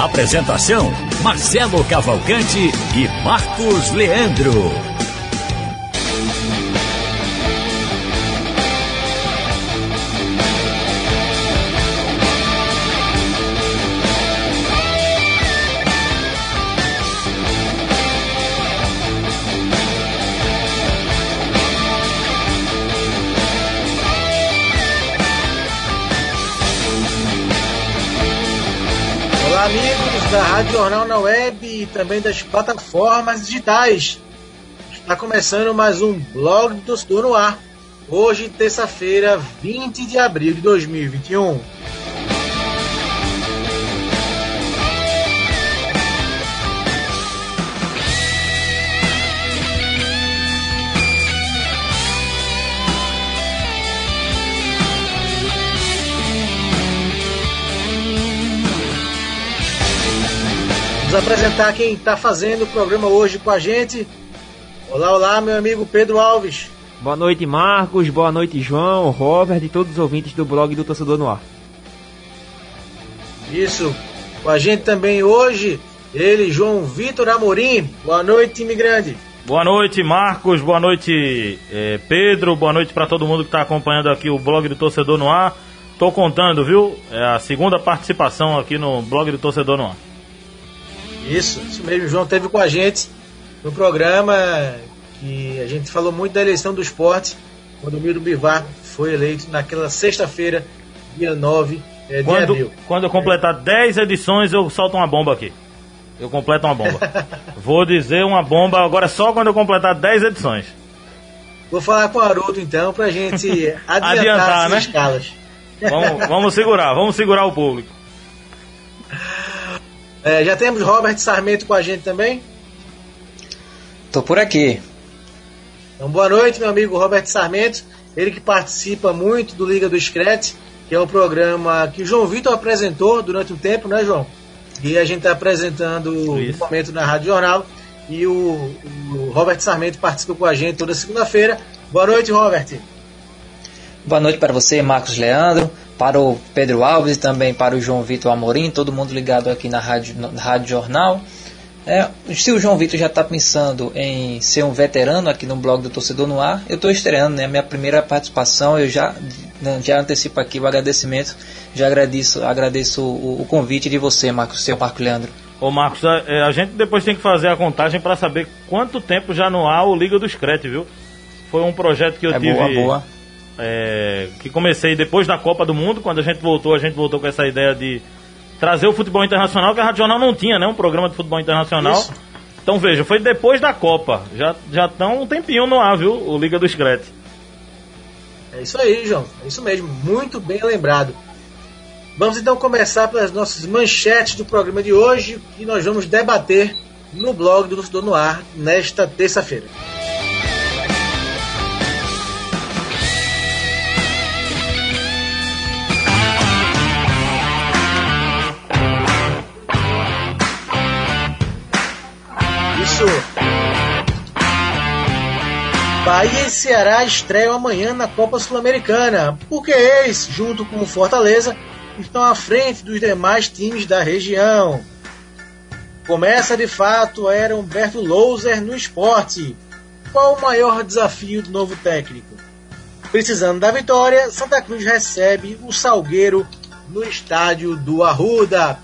Apresentação: Marcelo Cavalcante e Marcos Leandro. Da Rádio Jornal na Web e também das plataformas digitais. Está começando mais um blog do Torcedor no Ar. Hoje, terça-feira, 20 de abril de 2021. Vamos apresentar quem está fazendo o programa hoje com a gente. Olá, olá, meu amigo Pedro Alves. Boa noite, Marcos. Boa noite, João, Robert e todos os ouvintes do blog do Torcedor no Ar. Isso. Com a gente também hoje, ele, João Vitor Amorim. Boa noite, imigrante. Boa noite, Marcos. Boa noite, eh, Pedro. Boa noite para todo mundo que está acompanhando aqui o blog do Torcedor no Ar. Tô contando, viu? É a segunda participação aqui no blog do Torcedor no Ar. Isso, isso mesmo. O João teve com a gente no programa que a gente falou muito da eleição do esporte, quando o Miro Bivar foi eleito naquela sexta-feira, dia 9 eh, de Quando, abril. quando eu completar 10 edições, eu solto uma bomba aqui. Eu completo uma bomba. Vou dizer uma bomba agora só quando eu completar 10 edições. Vou falar com o Haroldo então pra gente adiantar, Adiantar, as né? escalas. Vamos, vamos segurar, vamos segurar o público. Eh, já temos Robert Sarmento com a gente também. Tô por aqui. Então, boa noite, meu amigo Robert Sarmento. Ele que participa muito do Liga do Screte, que é um programa que o João Vitor apresentou durante um tempo, né, João? E a gente está apresentando no Isso. momento na Rádio Jornal. E o, o Robert Sarmento participa com a gente toda segunda-feira. Boa noite, Robert. Boa noite para você, Marcos Leandro, para o Pedro Alves e também para o João Vitor Amorim, todo mundo ligado aqui na Rádio, na Rádio Jornal. É, se o João Vitor já está pensando em ser um veterano aqui no blog do Torcedor no Ar, eu estou estreando, né? Minha primeira participação, eu já, né, já antecipo aqui o agradecimento, já agradeço, agradeço o, o convite de você, Marcos, seu Marco Leandro. Ô Marcos, a, é, a gente depois tem que fazer a contagem para saber quanto tempo já no ar o Liga do Screte, viu? Foi um projeto que eu é tive. boa, boa. É, que comecei depois da Copa do Mundo, quando a gente voltou, a gente voltou com essa ideia de trazer o futebol internacional, que a Rádio Jornal não tinha, né? Um programa de futebol internacional. Isso. Então veja, foi depois da Copa. Já já estão um tempinho no ar, viu? O Liga do Screte. É isso aí, João. É isso mesmo. Muito bem lembrado. Vamos então começar pelas nossas manchetes do programa de hoje, que nós vamos debater no blog do Torcedor no Ar nesta terça-feira. Bahia e Ceará estreiam amanhã na Copa Sul-Americana, porque eles, junto com o Fortaleza, estão à frente dos demais times da região. Começa de fato a era Humberto Louser no esporte. Qual o maior desafio do novo técnico? Precisando da vitória, Santa Cruz recebe o Salgueiro no estádio do Arruda.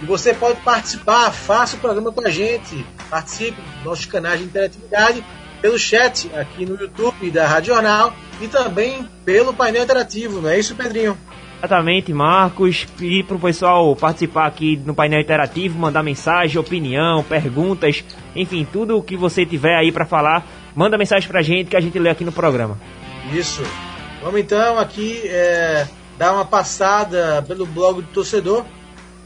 E você pode participar, faça o programa com a gente. Participe dos nossos canais de interatividade pelo chat aqui no YouTube da Rádio Jornal e também pelo painel interativo, não é isso, Pedrinho? Exatamente, Marcos. Pedir para o pessoal participar aqui no painel interativo, mandar mensagem, opinião, perguntas, enfim, tudo o que você tiver aí para falar, manda mensagem para a gente que a gente lê aqui no programa. Isso. Vamos então aqui é, dar uma passada pelo blog do torcedor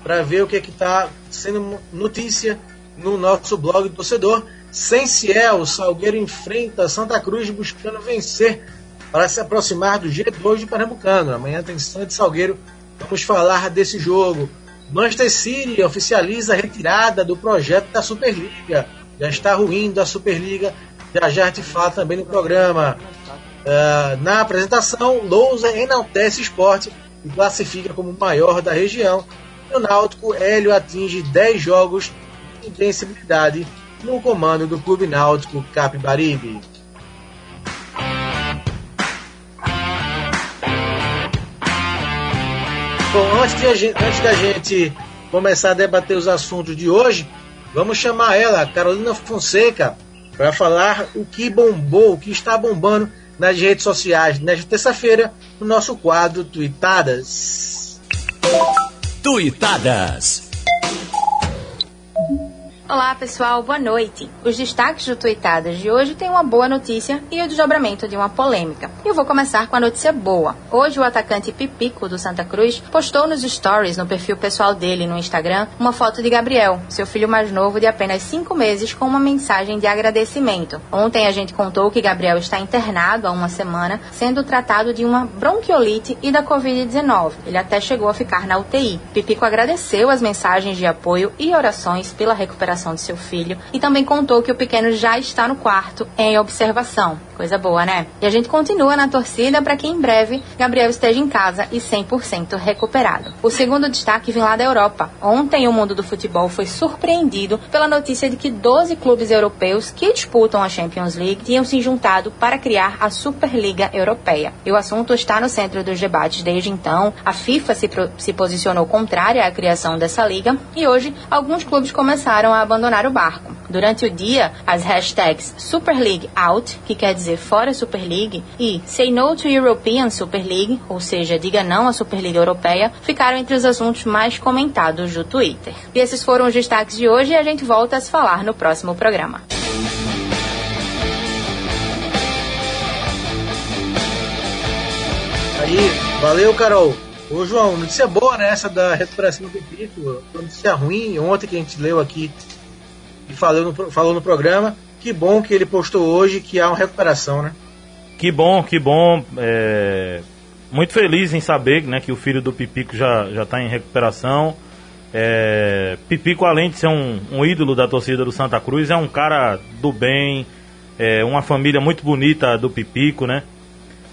para ver o que é que está sendo notícia no nosso blog do torcedor. Sem Ciel, Salgueiro enfrenta Santa Cruz buscando vencer para se aproximar do G2 de Pernambucano. Amanhã tem Santos Salgueiro. Vamos falar desse jogo. Manchester City oficializa a retirada do projeto da Superliga. Já está ruindo a Superliga. Já já te fala também no programa. Uh, na apresentação, Lousa enaltece esporte e classifica como o maior da região. No Náutico, Hélio atinge 10 jogos de invencibilidade no comando do Clube Náutico Capibaribe. Bom, antes, de, antes da gente começar a debater os assuntos de hoje, vamos chamar ela, Carolina Fonseca, para falar o que bombou, o que está bombando nas redes sociais nesta terça-feira, no nosso quadro Tuitadas. Tuitadas. Olá pessoal, boa noite. Os destaques do Tuitadas de hoje têm uma boa notícia e o desdobramento de uma polêmica. Eu vou começar com a notícia boa. Hoje o atacante Pipico do Santa Cruz postou nos stories no perfil pessoal dele no Instagram uma foto de Gabriel, seu filho mais novo de apenas 5 meses, com uma mensagem de agradecimento. Ontem a gente contou que Gabriel está internado há uma semana, sendo tratado de uma bronquiolite e da Covid-19. Ele até chegou a ficar na UTI. Pipico agradeceu as mensagens de apoio e orações pela recuperação recuperação de seu filho e também contou que o pequeno já está no quarto em observação. Coisa boa, né? E a gente continua na torcida para que em breve Gabriel esteja em casa e 100% recuperado. O segundo destaque vem lá da Europa. Ontem o mundo do futebol foi surpreendido pela notícia de que 12 clubes europeus que disputam a Champions League tinham se juntado para criar a Superliga Europeia. E o assunto está no centro dos debates desde então. A FIFA se, se posicionou contrária à criação dessa liga e hoje alguns clubes começaram a abandonar o barco. Durante o dia, as hashtags Super League Out, que quer dizer fora Super League, e Say No to European Super League, ou seja, diga não à Superliga Europeia, ficaram entre os assuntos mais comentados do Twitter. E esses foram os destaques de hoje e a gente volta a se falar no próximo programa. Aí, valeu, Carol. Ô João, notícia boa né, essa da recuperação do Pepito, notícia ruim, ontem que a gente leu aqui falou no, falou no programa. Que bom que ele postou hoje que há uma recuperação, né? Que bom, que bom. É... Muito feliz em saber né, que o filho do Pipico já está em recuperação. É... Pipico, além de ser um, um, ídolo da torcida do Santa Cruz, é um cara do bem, é uma família muito bonita do Pipico, né?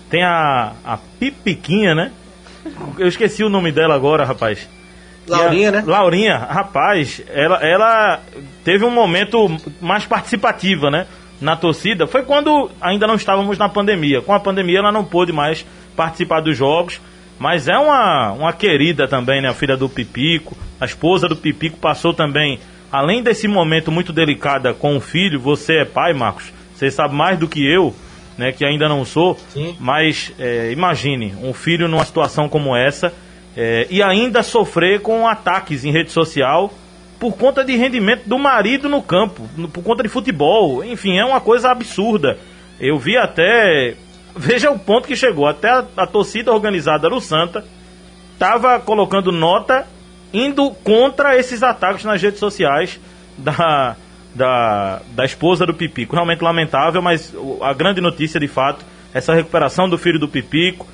Tem a, a Pipiquinha, né? Eu esqueci o nome dela agora, rapaz. Laurinha, a, né? Laurinha, rapaz, ela, ela teve um momento mais participativa, né? Na torcida. Foi quando ainda não estávamos na pandemia. Com a pandemia ela não pôde mais participar dos jogos. Mas é uma, uma querida também, né? A filha do Pipico. A esposa do Pipico passou também. Além desse momento muito delicado com o filho, você é pai, Marcos. Você sabe mais do que eu, né? Que ainda não sou. Sim. Mas é, imagine um filho numa situação como essa é, e ainda sofrer com ataques em rede social por conta de rendimento do marido no campo, por conta de futebol. Enfim, é uma coisa absurda. Eu vi até. Veja o ponto que chegou. Até a, a torcida organizada do Santa estava colocando nota indo contra esses ataques nas redes sociais da, da, da esposa do Pipico. Realmente lamentável, mas a grande notícia de fato, essa recuperação do filho do Pipico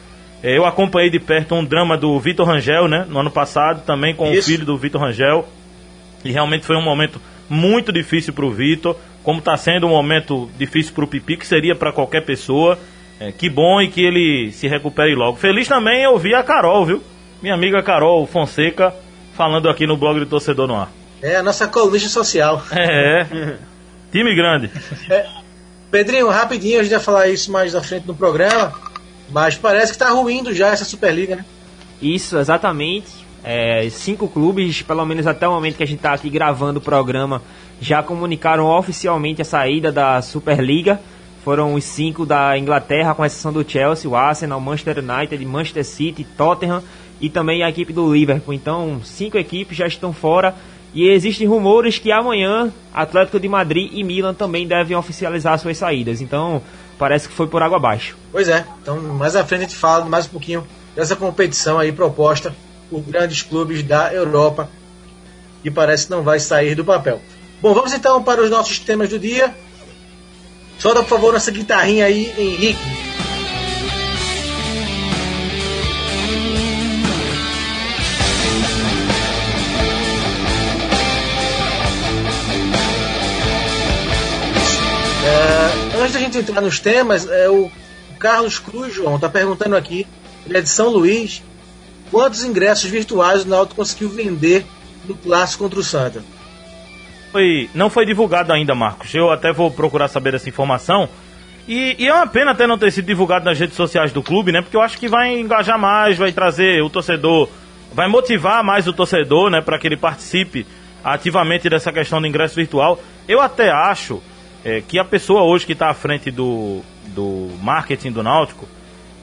eu acompanhei de perto um drama do Vitor Rangel, né? No ano passado, também com Isso. o filho do Vitor Rangel. E realmente foi um momento muito difícil para o Vitor, como está sendo um momento difícil para o Pipi, que seria para qualquer pessoa. É, que bom e que ele se recupere logo. Feliz também eu vi a Carol, viu? Minha amiga Carol Fonseca falando aqui no blog do Torcedor no Ar. É, a nossa colunista social. É, time grande. É, Pedrinho, rapidinho, a gente vai falar isso mais à frente no programa. Mas parece que está ruindo já essa Superliga, né? Isso, exatamente. É, cinco clubes, pelo menos até o momento que a gente está aqui gravando o programa, já comunicaram oficialmente a saída da Superliga. Foram os cinco da Inglaterra, com exceção do Chelsea, o Arsenal, Manchester United, Manchester City, Tottenham e também a equipe do Liverpool. Então, cinco equipes já estão fora. E existem rumores que amanhã Atlético de Madrid e Milan também devem oficializar suas saídas. Então, parece que foi por água abaixo. Pois é, então mais à frente a gente fala mais um pouquinho dessa competição aí proposta por grandes clubes da Europa que parece que não vai sair do papel. Bom, vamos então para os nossos temas do dia. Solta, por favor, nossa guitarrinha aí, Henrique. Gente entrar nos temas, é, o Carlos Cruz, João, está perguntando aqui, ele é de São Luís, quantos ingressos virtuais o Náutico conseguiu vender no clássico contra o Santa? Foi, não foi divulgado ainda, Marcos. Eu até vou procurar saber essa informação. E, e, é uma pena até não ter sido divulgado nas redes sociais do clube, né? Porque eu acho que vai engajar mais, vai trazer o torcedor, vai motivar mais o torcedor, né? Para que ele participe ativamente dessa questão do ingresso virtual. Eu até acho é, que a pessoa hoje que está à frente do, do marketing do Náutico,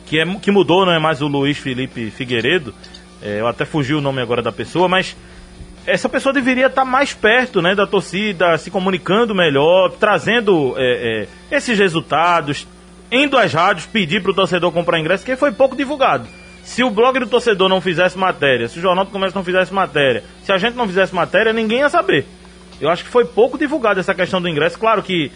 que, é, que mudou, não é mais o Luiz Felipe Figueiredo, é, eu até fugi o nome agora da pessoa, mas essa pessoa deveria estar mais perto né, da torcida, se comunicando melhor, trazendo é, é, esses resultados, indo às rádios pedir para o torcedor comprar ingresso, que foi pouco divulgado. Se o blog do torcedor não fizesse matéria, se o Jornal do Comércio não fizesse matéria, se a gente não fizesse matéria, ninguém ia saber. Eu acho que foi pouco divulgado essa questão do ingresso. Claro que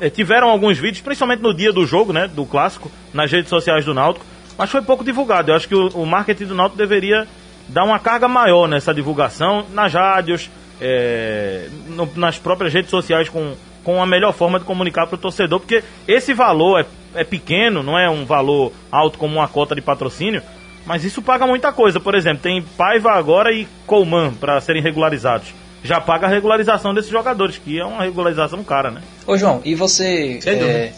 é, tiveram alguns vídeos, principalmente no dia do jogo, né, do clássico, nas redes sociais do Náutico, mas foi pouco divulgado. Eu acho que o, o marketing do Náutico deveria dar uma carga maior nessa divulgação nas rádios, é, no, nas próprias redes sociais com, com a melhor forma de comunicar para o torcedor, porque esse valor é, é pequeno, não é um valor alto como uma cota de patrocínio, mas isso paga muita coisa. Por exemplo, tem Paiva agora e Colman para serem regularizados. Já paga a regularização desses jogadores, que é uma regularização cara, né? Ô João, e você é,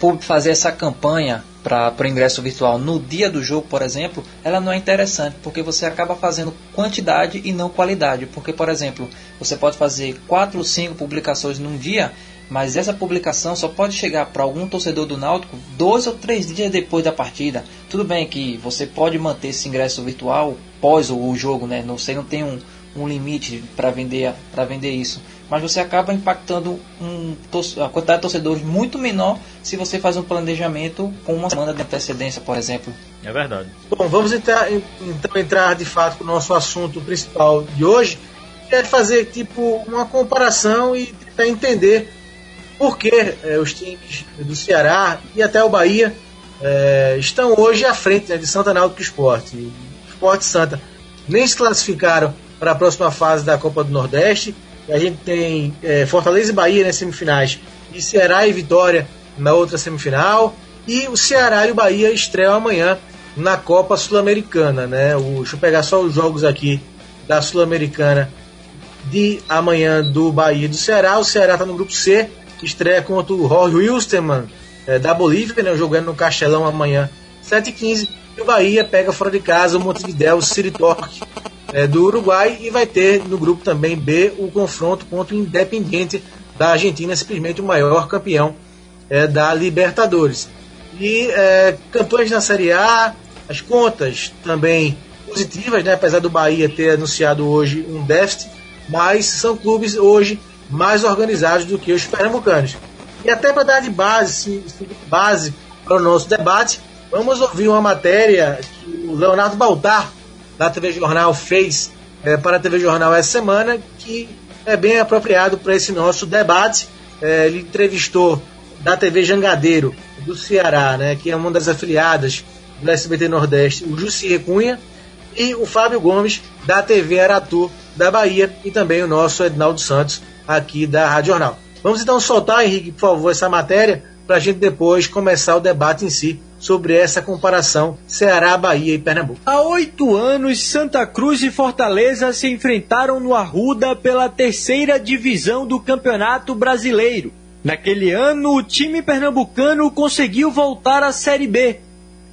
por fazer essa campanha para o ingresso virtual no dia do jogo, por exemplo, ela não é interessante, porque você acaba fazendo quantidade e não qualidade. Porque, por exemplo, você pode fazer quatro ou cinco publicações num dia, mas essa publicação só pode chegar para algum torcedor do Náutico dois ou três dias depois da partida. Tudo bem que você pode manter esse ingresso virtual pós o jogo, né? Você não tem um, um limite para vender, vender isso mas você acaba impactando um, a quantidade de torcedores muito menor se você faz um planejamento com uma semana de antecedência, por exemplo. É verdade. Bom, vamos entrar, então entrar de fato com o nosso assunto principal de hoje, que é fazer tipo uma comparação e tentar entender por que é, os times do Ceará e até o Bahia é, estão hoje à frente né, de Santa Náutico Esporte. O Esporte Santa nem se classificaram para a próxima fase da Copa do Nordeste a gente tem é, Fortaleza e Bahia nas semifinais, e Ceará e Vitória na outra semifinal. E o Ceará e o Bahia estreiam amanhã na Copa Sul-Americana. Né? O, deixa eu pegar só os jogos aqui da Sul-Americana de amanhã do Bahia e do Ceará. O Ceará está no grupo C, estreia contra o Jorge Wilstermann é, da Bolívia, né? jogando no Castelão amanhã, 7h15. E o Bahia pega fora de casa o Montevideo City Torque é, do Uruguai e vai ter no grupo também B o confronto contra o Independiente da Argentina, simplesmente o maior campeão é, da Libertadores. E é, campanhas na Série A, as contas também positivas, né, apesar do Bahia ter anunciado hoje um déficit, mas são clubes hoje mais organizados do que os pernambucanos. E até para dar de base, base para o nosso debate, vamos ouvir uma matéria que o Leonardo Baltar da TV Jornal fez é, para a TV Jornal essa semana, que é bem apropriado para esse nosso debate. É, ele entrevistou da TV Jangadeiro, do Ceará, né, que é uma das afiliadas do SBT Nordeste, o Jussi Cunha, e o Fábio Gomes, da TV Aratu, da Bahia, e também o nosso Ednaldo Santos, aqui da Rádio Jornal. Vamos então soltar, Henrique, por favor, essa matéria, para a gente depois começar o debate em si sobre essa comparação Ceará, Bahia e Pernambuco. Há oito anos, Santa Cruz e Fortaleza se enfrentaram no Arruda pela terceira divisão do Campeonato Brasileiro. Naquele ano, o time pernambucano conseguiu voltar à Série B.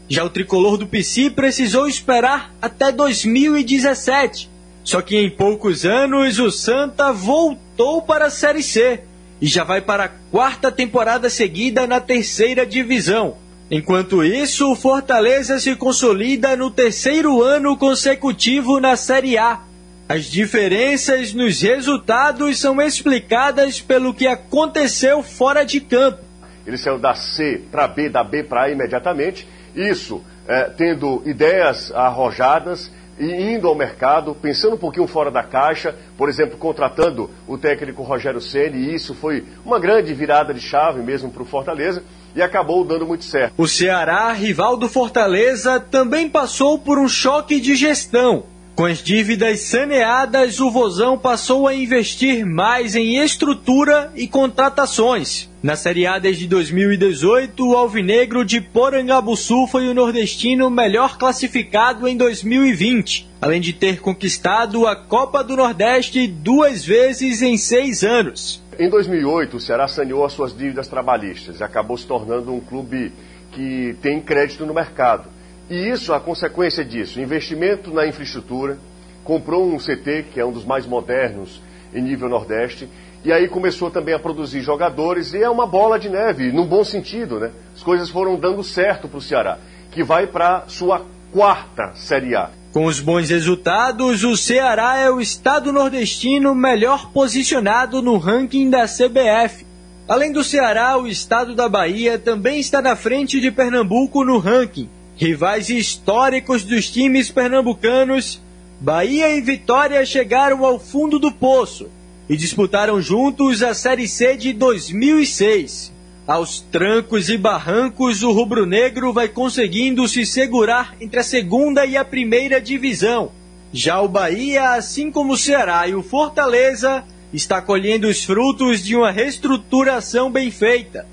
Já o tricolor do PC precisou esperar até 2017. Só que em poucos anos, o Santa voltou para a Série C e já vai para a quarta temporada seguida na terceira divisão. Enquanto isso, o Fortaleza se consolida no terceiro ano consecutivo na Série A. As diferenças nos resultados são explicadas pelo que aconteceu fora de campo. Ele saiu da C para B, da B para A imediatamente. Isso é, tendo ideias arrojadas, e indo ao mercado, pensando um pouquinho fora da caixa, por exemplo, contratando o técnico Rogério Ceni, e isso foi uma grande virada de chave mesmo para o Fortaleza e acabou dando muito certo. O Ceará, rival do Fortaleza, também passou por um choque de gestão. Com as dívidas saneadas, o Vozão passou a investir mais em estrutura e contratações. Na Série A desde 2018, o Alvinegro de Porangabuçu foi o nordestino melhor classificado em 2020, além de ter conquistado a Copa do Nordeste duas vezes em seis anos. Em 2008, o Ceará saneou as suas dívidas trabalhistas e acabou se tornando um clube que tem crédito no mercado. E isso, a consequência disso, investimento na infraestrutura, comprou um CT, que é um dos mais modernos em nível Nordeste, e aí começou também a produzir jogadores, e é uma bola de neve, num bom sentido, né? As coisas foram dando certo para o Ceará, que vai para sua quarta Série A. Com os bons resultados, o Ceará é o estado nordestino melhor posicionado no ranking da CBF. Além do Ceará, o estado da Bahia também está na frente de Pernambuco no ranking, Rivais históricos dos times pernambucanos, Bahia e Vitória chegaram ao fundo do poço e disputaram juntos a Série C de 2006. Aos trancos e barrancos, o rubro-negro vai conseguindo se segurar entre a segunda e a primeira divisão. Já o Bahia, assim como o Ceará e o Fortaleza, está colhendo os frutos de uma reestruturação bem feita.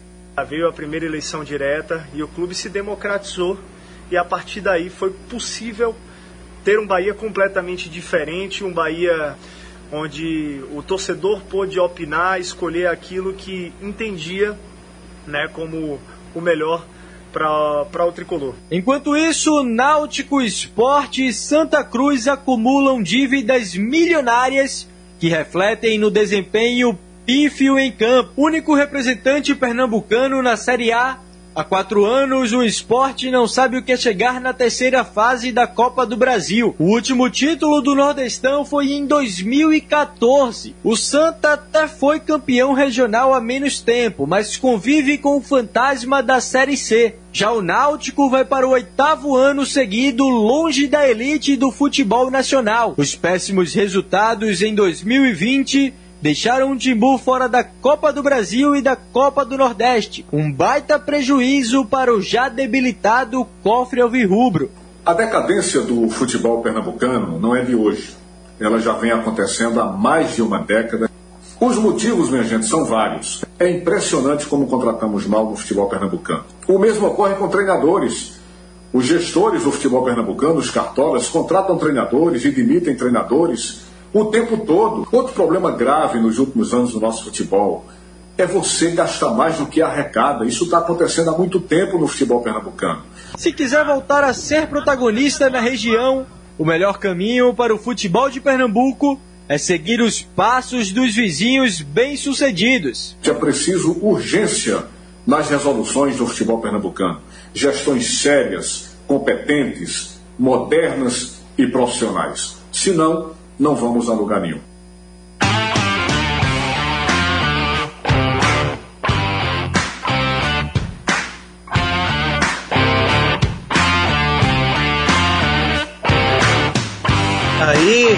Veio a primeira eleição direta e o clube se democratizou e a partir daí foi possível ter um Bahia completamente diferente, um Bahia onde o torcedor pôde opinar, escolher aquilo que entendia né, como o melhor para o tricolor. Enquanto isso, Náutico Esporte e Santa Cruz acumulam dívidas milionárias que refletem no desempenho pífio em campo. Único representante pernambucano na Série A Há quatro anos, o esporte não sabe o que é chegar na terceira fase da Copa do Brasil. O último título do Nordestão foi em 2014. O Santa até foi campeão regional há menos tempo, mas convive com o fantasma da Série C. Já o Náutico vai para o oitavo ano seguido longe da elite do futebol nacional. Os péssimos resultados em 2020 deixaram o Timbu fora da Copa do Brasil e da Copa do Nordeste. Um baita prejuízo para o já debilitado cofre alvirrubro. A decadência do futebol pernambucano não é de hoje. Ela já vem acontecendo há mais de uma década. Os motivos, minha gente, são vários. É impressionante como contratamos mal no futebol pernambucano. O mesmo ocorre com treinadores. Os gestores do futebol pernambucano, os cartolas, contratam treinadores e demitem treinadores o tempo todo. Outro problema grave nos últimos anos do nosso futebol é você gastar mais do que arrecada. Isso está acontecendo há muito tempo no futebol pernambucano. Se quiser voltar a ser protagonista na região, o melhor caminho para o futebol de Pernambuco é seguir os passos dos vizinhos bem-sucedidos. É preciso urgência nas resoluções do futebol pernambucano. Gestões sérias, competentes, modernas e profissionais. Senão, não vamos a lugar nenhum. Aí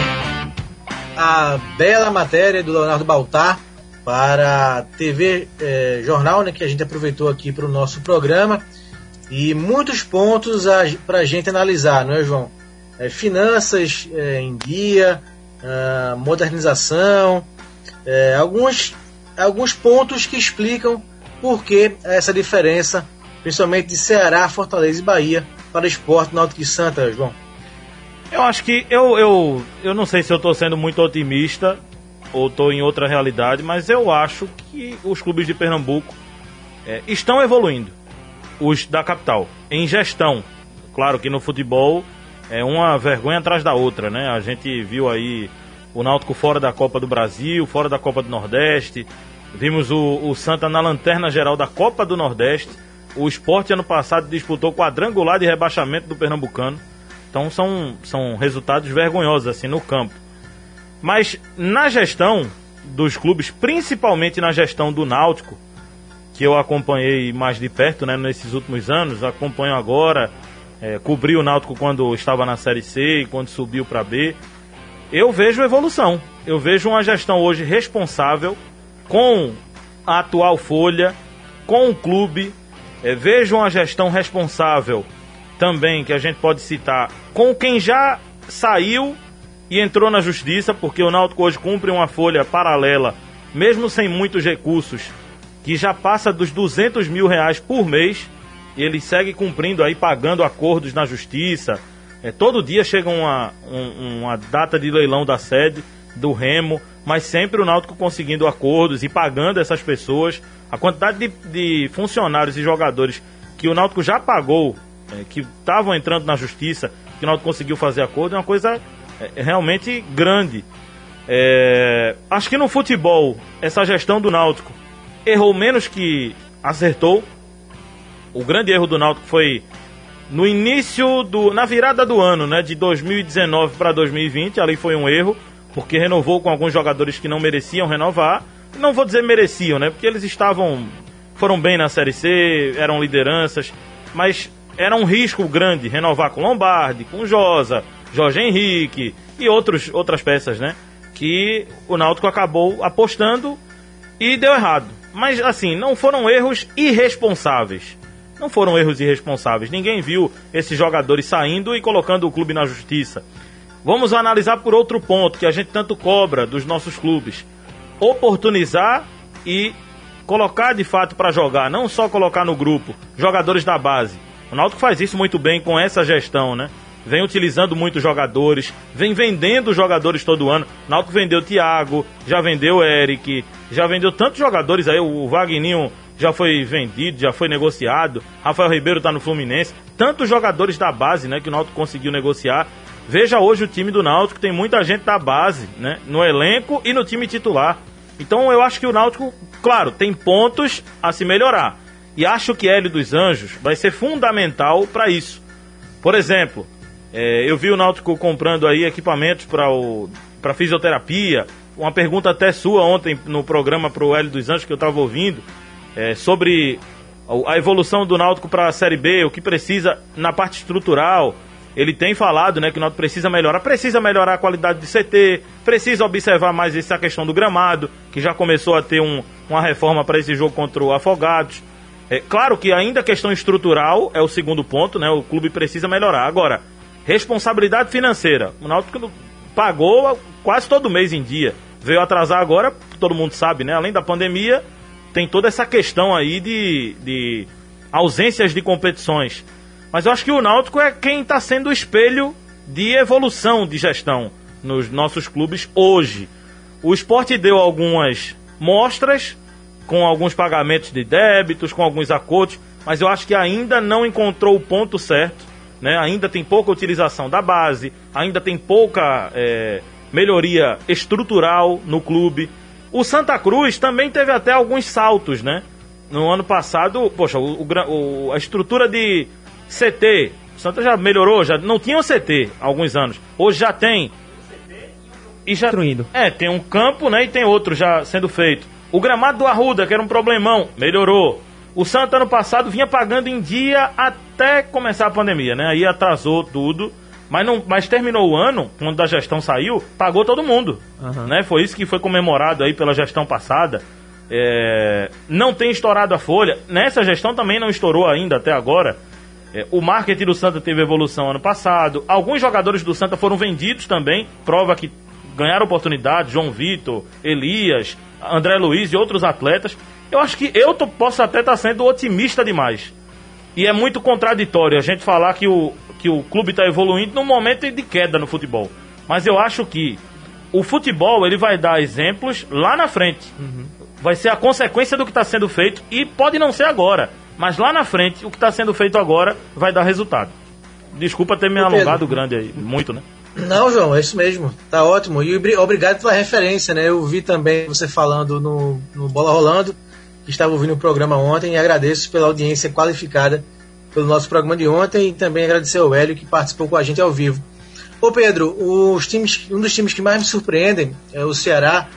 a bela matéria do Leonardo Baltar para TV eh, Jornal, né, que a gente aproveitou aqui para o nosso programa. E muitos pontos para a gente analisar, não é, João? É, finanças é, em dia, uh, modernização, é, alguns, alguns pontos que explicam por que essa diferença, principalmente de Ceará, Fortaleza e Bahia, para o esporte Náutico e Santa, João. Eu acho que eu, eu, eu não sei se eu estou sendo muito otimista ou estou em outra realidade, mas eu acho que os clubes de Pernambuco é, estão evoluindo, os da capital, em gestão. Claro que no futebol é uma vergonha atrás da outra, né? A gente viu aí o Náutico fora da Copa do Brasil, fora da Copa do Nordeste. Vimos o, o Santa na lanterna geral da Copa do Nordeste. O esporte ano passado disputou quadrangular de rebaixamento do Pernambucano. Então são, são resultados vergonhosos assim no campo. Mas na gestão dos clubes, principalmente na gestão do Náutico, que eu acompanhei mais de perto né, nesses últimos anos, acompanho agora é, cobri o Náutico quando estava na Série C e quando subiu para B. Eu vejo evolução. Eu vejo uma gestão hoje responsável com a atual folha, com o clube. É, vejo uma gestão responsável também, que a gente pode citar, com quem já saiu e entrou na justiça, porque o Náutico hoje cumpre uma folha paralela, mesmo sem muitos recursos, que já passa dos 200 mil reais por mês. E ele segue cumprindo aí, pagando acordos na justiça. É, todo dia chega uma, um, uma data de leilão da sede do Remo, mas sempre o Náutico conseguindo acordos e pagando essas pessoas. A quantidade de, de funcionários e jogadores que o Náutico já pagou, é, que estavam entrando na justiça, que o Náutico conseguiu fazer acordo, é uma coisa é, realmente grande. É, acho que no futebol, essa gestão do Náutico errou menos que acertou. O grande erro do Náutico foi no início do. na virada do ano, né? De 2019 para 2020. Ali foi um erro, porque renovou com alguns jogadores que não mereciam renovar. Não vou dizer mereciam, né? Porque eles estavam. foram bem na Série C, eram lideranças, mas era um risco grande renovar com Lombardi, com Josa, Jorge Henrique e outros, outras peças, né? Que o Náutico acabou apostando e deu errado. Mas assim, não foram erros irresponsáveis. Não foram erros irresponsáveis. Ninguém viu esses jogadores saindo e colocando o clube na justiça. Vamos analisar por outro ponto que a gente tanto cobra dos nossos clubes: oportunizar e colocar de fato para jogar, não só colocar no grupo jogadores da base. O Náutico faz isso muito bem com essa gestão, né? vem utilizando muitos jogadores, vem vendendo jogadores todo ano. Náutico vendeu Thiago, já vendeu Eric, já vendeu tantos jogadores aí, o Wagninho já foi vendido, já foi negociado, Rafael Ribeiro tá no Fluminense, tantos jogadores da base, né, que o Náutico conseguiu negociar. Veja hoje o time do Náutico, tem muita gente da base, né, no elenco e no time titular. Então eu acho que o Náutico, claro, tem pontos a se melhorar. E acho que Hélio dos Anjos vai ser fundamental para isso. Por exemplo, é, eu vi o Náutico comprando aí equipamentos para fisioterapia. Uma pergunta até sua ontem no programa para o Hélio dos Anjos que eu estava ouvindo é, sobre a evolução do Náutico para a Série B, o que precisa na parte estrutural. Ele tem falado, né, que o Náutico precisa melhorar, precisa melhorar a qualidade de CT, precisa observar mais essa questão do gramado, que já começou a ter um, uma reforma para esse jogo contra o Afogados. É claro que ainda a questão estrutural é o segundo ponto, né? O clube precisa melhorar. Agora, Responsabilidade financeira. O Náutico pagou quase todo mês em dia. Veio atrasar agora, todo mundo sabe, né? Além da pandemia, tem toda essa questão aí de, de ausências de competições. Mas eu acho que o Náutico é quem está sendo o espelho de evolução de gestão nos nossos clubes hoje. O esporte deu algumas mostras com alguns pagamentos de débitos, com alguns acordos, mas eu acho que ainda não encontrou o ponto certo né? Ainda tem pouca utilização da base, ainda tem pouca é, melhoria estrutural no clube. O Santa Cruz também teve até alguns saltos, né? No ano passado, poxa, o, o, a estrutura de CT, o Santa já melhorou, já não tinha um CT há alguns anos. Hoje já tem. E já Construindo. É, tem um campo, né, e tem outro já sendo feito. O gramado do Arruda, que era um problemão, melhorou. O Santa ano passado vinha pagando em dia até começar a pandemia, né? Aí atrasou tudo. Mas, não, mas terminou o ano, quando a gestão saiu, pagou todo mundo. Uhum. Né? Foi isso que foi comemorado aí pela gestão passada. É, não tem estourado a folha. Nessa gestão também não estourou ainda até agora. É, o marketing do Santa teve evolução ano passado. Alguns jogadores do Santa foram vendidos também. Prova que ganharam oportunidade. João Vitor, Elias, André Luiz e outros atletas. Eu acho que eu tô, posso até estar tá sendo otimista demais. E é muito contraditório a gente falar que o, que o clube está evoluindo num momento de queda no futebol. Mas eu acho que o futebol ele vai dar exemplos lá na frente. Uhum. Vai ser a consequência do que está sendo feito e pode não ser agora. Mas lá na frente, o que está sendo feito agora vai dar resultado. Desculpa ter me alongado grande aí, muito, né? Não, João, é isso mesmo. Tá ótimo. E obrigado pela referência, né? Eu vi também você falando no, no Bola Rolando que estava ouvindo o programa ontem e agradeço pela audiência qualificada pelo nosso programa de ontem e também agradecer ao Hélio que participou com a gente ao vivo. Ô Pedro, os times, um dos times que mais me surpreendem é o Ceará,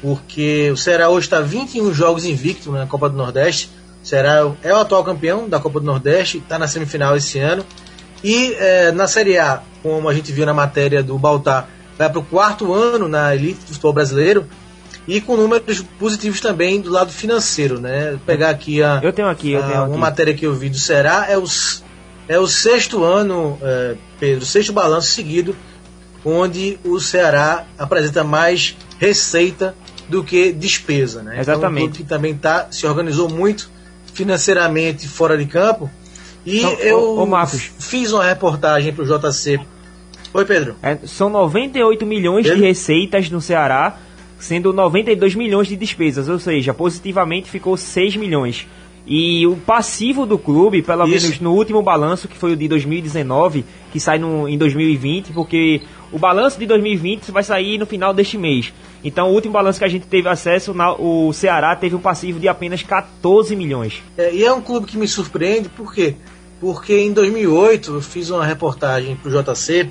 porque o Ceará hoje está 21 jogos invicto na Copa do Nordeste. O Ceará é o atual campeão da Copa do Nordeste, está na semifinal esse ano. E é, na Série A, como a gente viu na matéria do Baltar, vai para o quarto ano na elite do futebol brasileiro e com números positivos também do lado financeiro, né? Vou pegar aqui a eu tenho aqui, eu tenho a, aqui. uma matéria que eu vi do Será é os é o sexto ano, é, Pedro, sexto balanço seguido onde o Ceará apresenta mais receita do que despesa, né? Exatamente. Então, um que também tá se organizou muito financeiramente fora de campo. E Então, eu ô- ô, Marcos. fiz uma reportagem para o JC. Oi, Pedro. É, são 98 milhões de Ele- receitas no Ceará, sendo 92 milhões de despesas, ou seja, positivamente ficou 6 milhões. E o passivo do clube, pelo Isso. menos no último balanço, que foi o de 2019, que sai no, em 2020, porque o balanço de 2020 vai sair no final deste mês. Então, o último balanço que a gente teve acesso, na- o Ceará teve um passivo de apenas 14 milhões. É, e é um clube que me surpreende, por quê? Porque em 2008 eu fiz uma reportagem para o JC,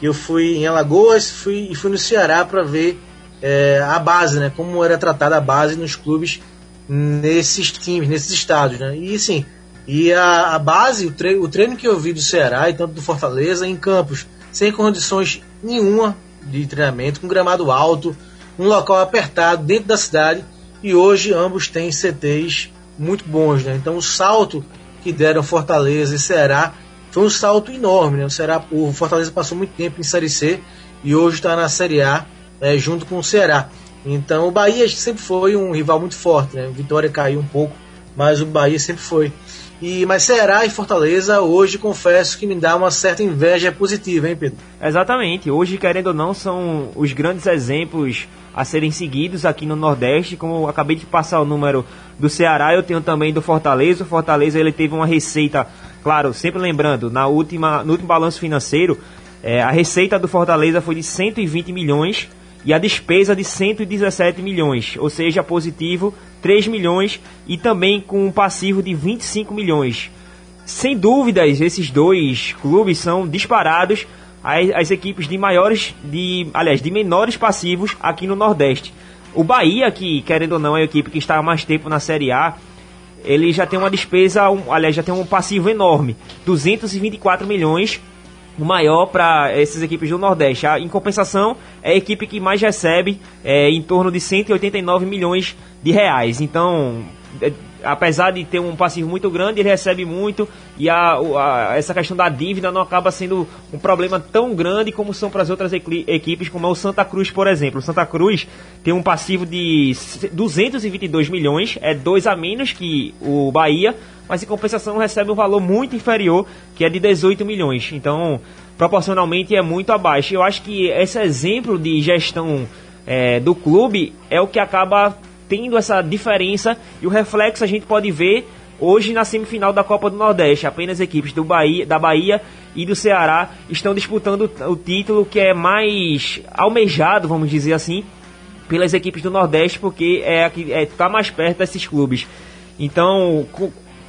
eu fui em Alagoas fui, e fui no Ceará para ver é, a base, né? Como era tratada a base nos clubes nesses times, nesses estados, né? E assim, e a, a base, o treino, o treino que eu vi do Ceará e tanto do Fortaleza em campos, sem condições nenhuma de treinamento, com gramado alto, um local apertado dentro da cidade, e hoje ambos têm CTs muito bons, né? Então o salto que deram Fortaleza e Ceará foi um salto enorme, né? O, Ceará, o Fortaleza passou muito tempo em Série C e hoje está na Série A é, junto com o Ceará. Então o Bahia sempre foi um rival muito forte, né? Vitória caiu um pouco, mas o Bahia sempre foi. E, mas Ceará e Fortaleza hoje confesso que me dá uma certa inveja positiva, hein, Pedro? Exatamente. Hoje, querendo ou não, são os grandes exemplos a serem seguidos aqui no Nordeste. Como acabei de passar o número do Ceará, eu tenho também do Fortaleza. O Fortaleza ele teve uma receita, claro, sempre lembrando, na última, no último balanço financeiro, eh, a receita do Fortaleza foi de 120 milhões e a despesa de 117 milhões, ou seja, positivo 3 milhões e também com um passivo de 25 milhões. Sem dúvidas, esses dois clubes são disparados as, as equipes de maiores, de, aliás, de menores passivos aqui no Nordeste. O Bahia, que querendo ou não é a equipe que está há mais tempo na Série A, ele já tem uma despesa, um, aliás, já tem um passivo enorme, 224 milhões, maior para essas equipes do Nordeste. A- Em compensação, é a equipe que mais recebe é, em torno de 189 milhões de reais. Então, é, apesar de ter um passivo muito grande, ele recebe muito e a, a- essa questão da dívida não acaba sendo um problema tão grande como são para as outras equi- equipes, como é o Santa Cruz, por exemplo. O Santa Cruz tem um passivo de 222 milhões, é dois a menos que o Bahia, mas em compensação recebe um valor muito inferior, que é de 18 milhões. Então, proporcionalmente é muito abaixo. Eu acho que esse exemplo de gestão é, do clube é o que acaba tendo essa diferença e o reflexo a gente pode ver hoje na semifinal da Copa do Nordeste. Apenas equipes do Bahia, da Bahia e do Ceará estão disputando o título que é mais almejado, vamos dizer assim, pelas equipes do Nordeste, porque é a que é, tá mais perto desses clubes. Então,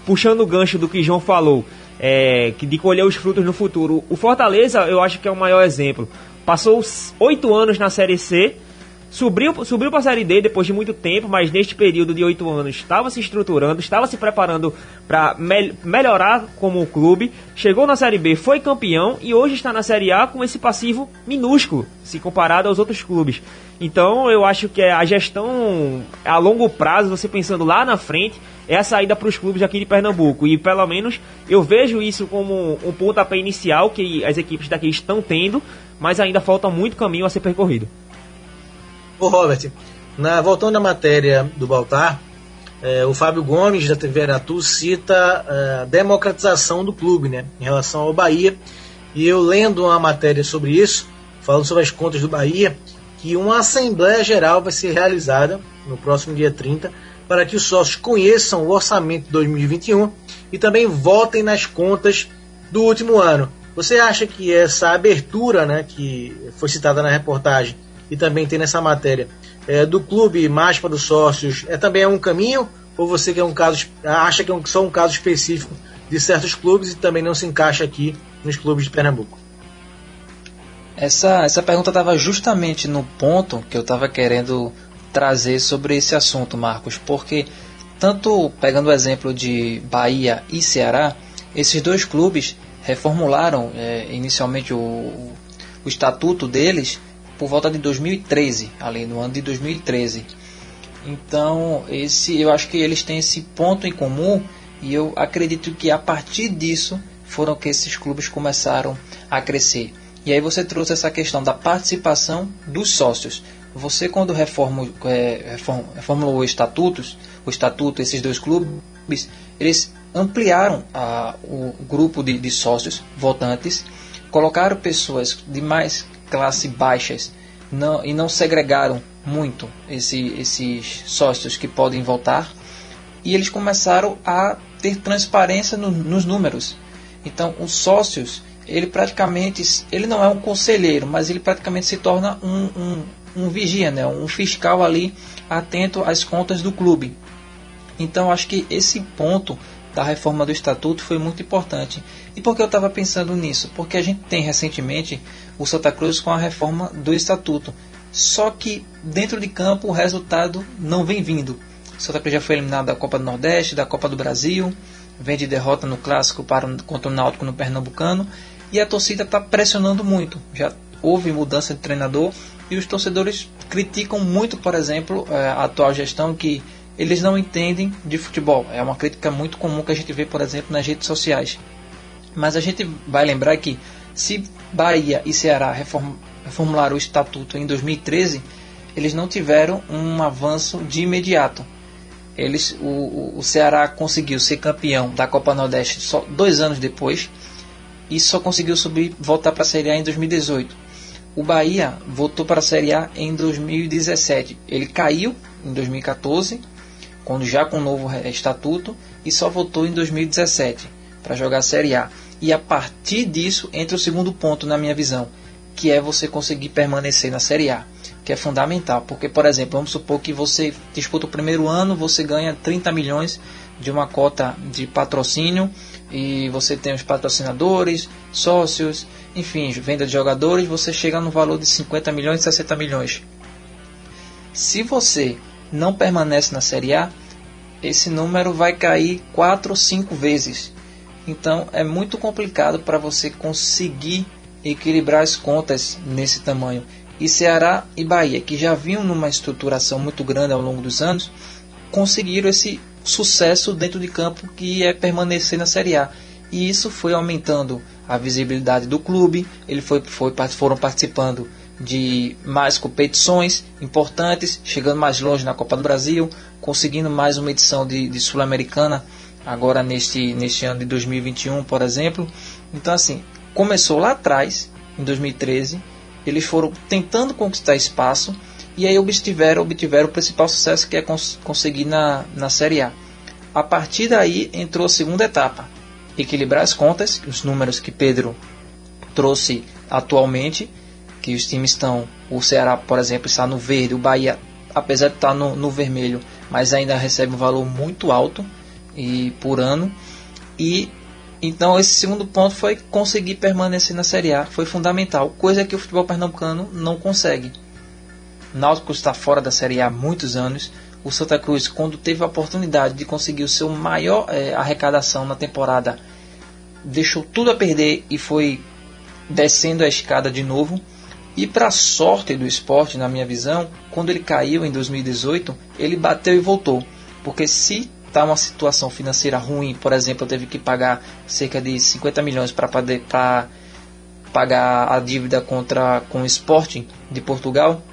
puxando o gancho do que João falou, é, que de colher os frutos no futuro, o Fortaleza eu acho que é o maior exemplo. Passou oito anos na Série C, subiu, subiu para a Série D depois de muito tempo, mas neste período de oito anos estava se estruturando, estava se preparando para melhorar como clube, chegou na Série B, foi campeão e hoje está na Série A com esse passivo minúsculo, se comparado aos outros clubes. Então eu acho que a gestão a longo prazo, você pensando lá na frente, é a saída para os clubes aqui de Pernambuco. E pelo menos eu vejo isso como um pontapé inicial que as equipes daqui estão tendo, mas ainda falta muito caminho a ser percorrido. Ô Robert, na, voltando à matéria do Baltar, é, o Fábio Gomes, da TV Aratu, cita é, a democratização do clube né, em relação ao Bahia. E eu lendo uma matéria sobre isso, falando sobre as contas do Bahia, que uma Assembleia Geral vai ser realizada no próximo dia 30 para que os sócios conheçam o orçamento de 2021 e também votem nas contas do último ano. Você acha que essa abertura né, que foi citada na reportagem e também tem nessa matéria é, do clube mais para os sócios é também é um caminho ou você que é um caso acha que é um, só um caso específico de certos clubes e também não se encaixa aqui nos clubes de Pernambuco? Essa, essa pergunta estava justamente no ponto que eu estava querendo trazer sobre esse assunto, Marcos, porque tanto pegando o exemplo de Bahia e Ceará, esses dois clubes reformularam é, inicialmente o, o, estatuto deles por volta de 2013, ali no ano de 2013. Então, esse, eu acho que eles têm esse ponto em comum e eu acredito que a partir disso foram que esses clubes começaram a crescer. E aí você trouxe essa questão da participação dos sócios. Você quando reformou, é, reformulou o estatutos, o estatuto, esses dois clubes, eles ampliaram a, o grupo de, de sócios votantes, colocaram pessoas de mais classe baixas não, e não segregaram muito esse, esses sócios que podem votar e eles começaram a ter transparência no, nos números. Então, os sócios, ele praticamente, ele não é um conselheiro, mas ele praticamente se torna um, um, um vigia, né? um fiscal ali atento às contas do clube. Então, acho que esse ponto da reforma do estatuto foi muito importante. E por que eu estava pensando nisso? Porque a gente tem recentemente o Santa Cruz com a reforma do estatuto. Só que dentro de campo o resultado não vem vindo. O Santa Cruz já foi eliminado da Copa do Nordeste, da Copa do Brasil, vem de derrota no clássico para, contra o Náutico no Pernambucano e a torcida está pressionando muito. Já houve mudança de treinador e os torcedores criticam muito, por exemplo, eh, a atual gestão que eles não entendem de futebol. É uma crítica muito comum que a gente vê, por exemplo, nas redes sociais. Mas a gente vai lembrar que se Bahia e Ceará reform, reformularam o estatuto em 2013, eles não tiveram um avanço de imediato. Eles, o, o Ceará conseguiu ser campeão da Copa Nordeste só dois anos depois e só conseguiu subir, voltar para a Série A em 2018. O Bahia voltou para a Série A em 2017. Ele caiu em 2014 quando já com o novo estatuto, e só voltou em 2017 para jogar a Série A. E a partir disso entra o segundo ponto na minha visão, que é você conseguir permanecer na Série A, que é fundamental, porque por exemplo, vamos supor que você disputa o primeiro ano, você ganha 30 milhões de uma cota de patrocínio e você tem os patrocinadores, sócios, enfim, venda de jogadores, você chega no valor de 50 milhões, 60 milhões. Se você não permanece na Série A, esse número vai cair 4 ou 5 vezes. Então é muito complicado para você conseguir equilibrar as contas nesse tamanho. E Ceará e Bahia, que já vinham numa estruturação muito grande ao longo dos anos, conseguiram esse sucesso dentro de campo que é permanecer na Série A. E isso foi aumentando a visibilidade do clube, ele foi, foi, foram participando de mais competições importantes, chegando mais longe na Copa do Brasil, conseguindo mais uma edição de, de Sul-Americana agora neste, neste ano de 2021, por exemplo. Então, assim, começou lá atrás, em 2013, eles foram tentando conquistar espaço e aí obtiveram, obtiveram o principal sucesso que é cons conseguir na, na Série A. A partir daí entrou a segunda etapa, equilibrar as contas, os números que Pedro trouxe atualmente, que os times estão, o Ceará, por exemplo, está no verde, o Bahia, apesar de estar no, no vermelho, mas ainda recebe um valor muito alto e por ano. E então esse segundo ponto foi conseguir permanecer na Série A, foi fundamental, coisa que o futebol pernambucano não consegue. Náutico está fora da Série A há muitos anos. O Santa Cruz, quando teve a oportunidade de conseguir o seu maior é, arrecadação na temporada, deixou tudo a perder e foi descendo a escada de novo. E para sorte do esporte, na minha visão, quando ele caiu em 2018, ele bateu e voltou. Porque se está uma situação financeira ruim, por exemplo, eu teve que pagar cerca de 50 milhões para pagar a dívida contra com o Sporting de Portugal,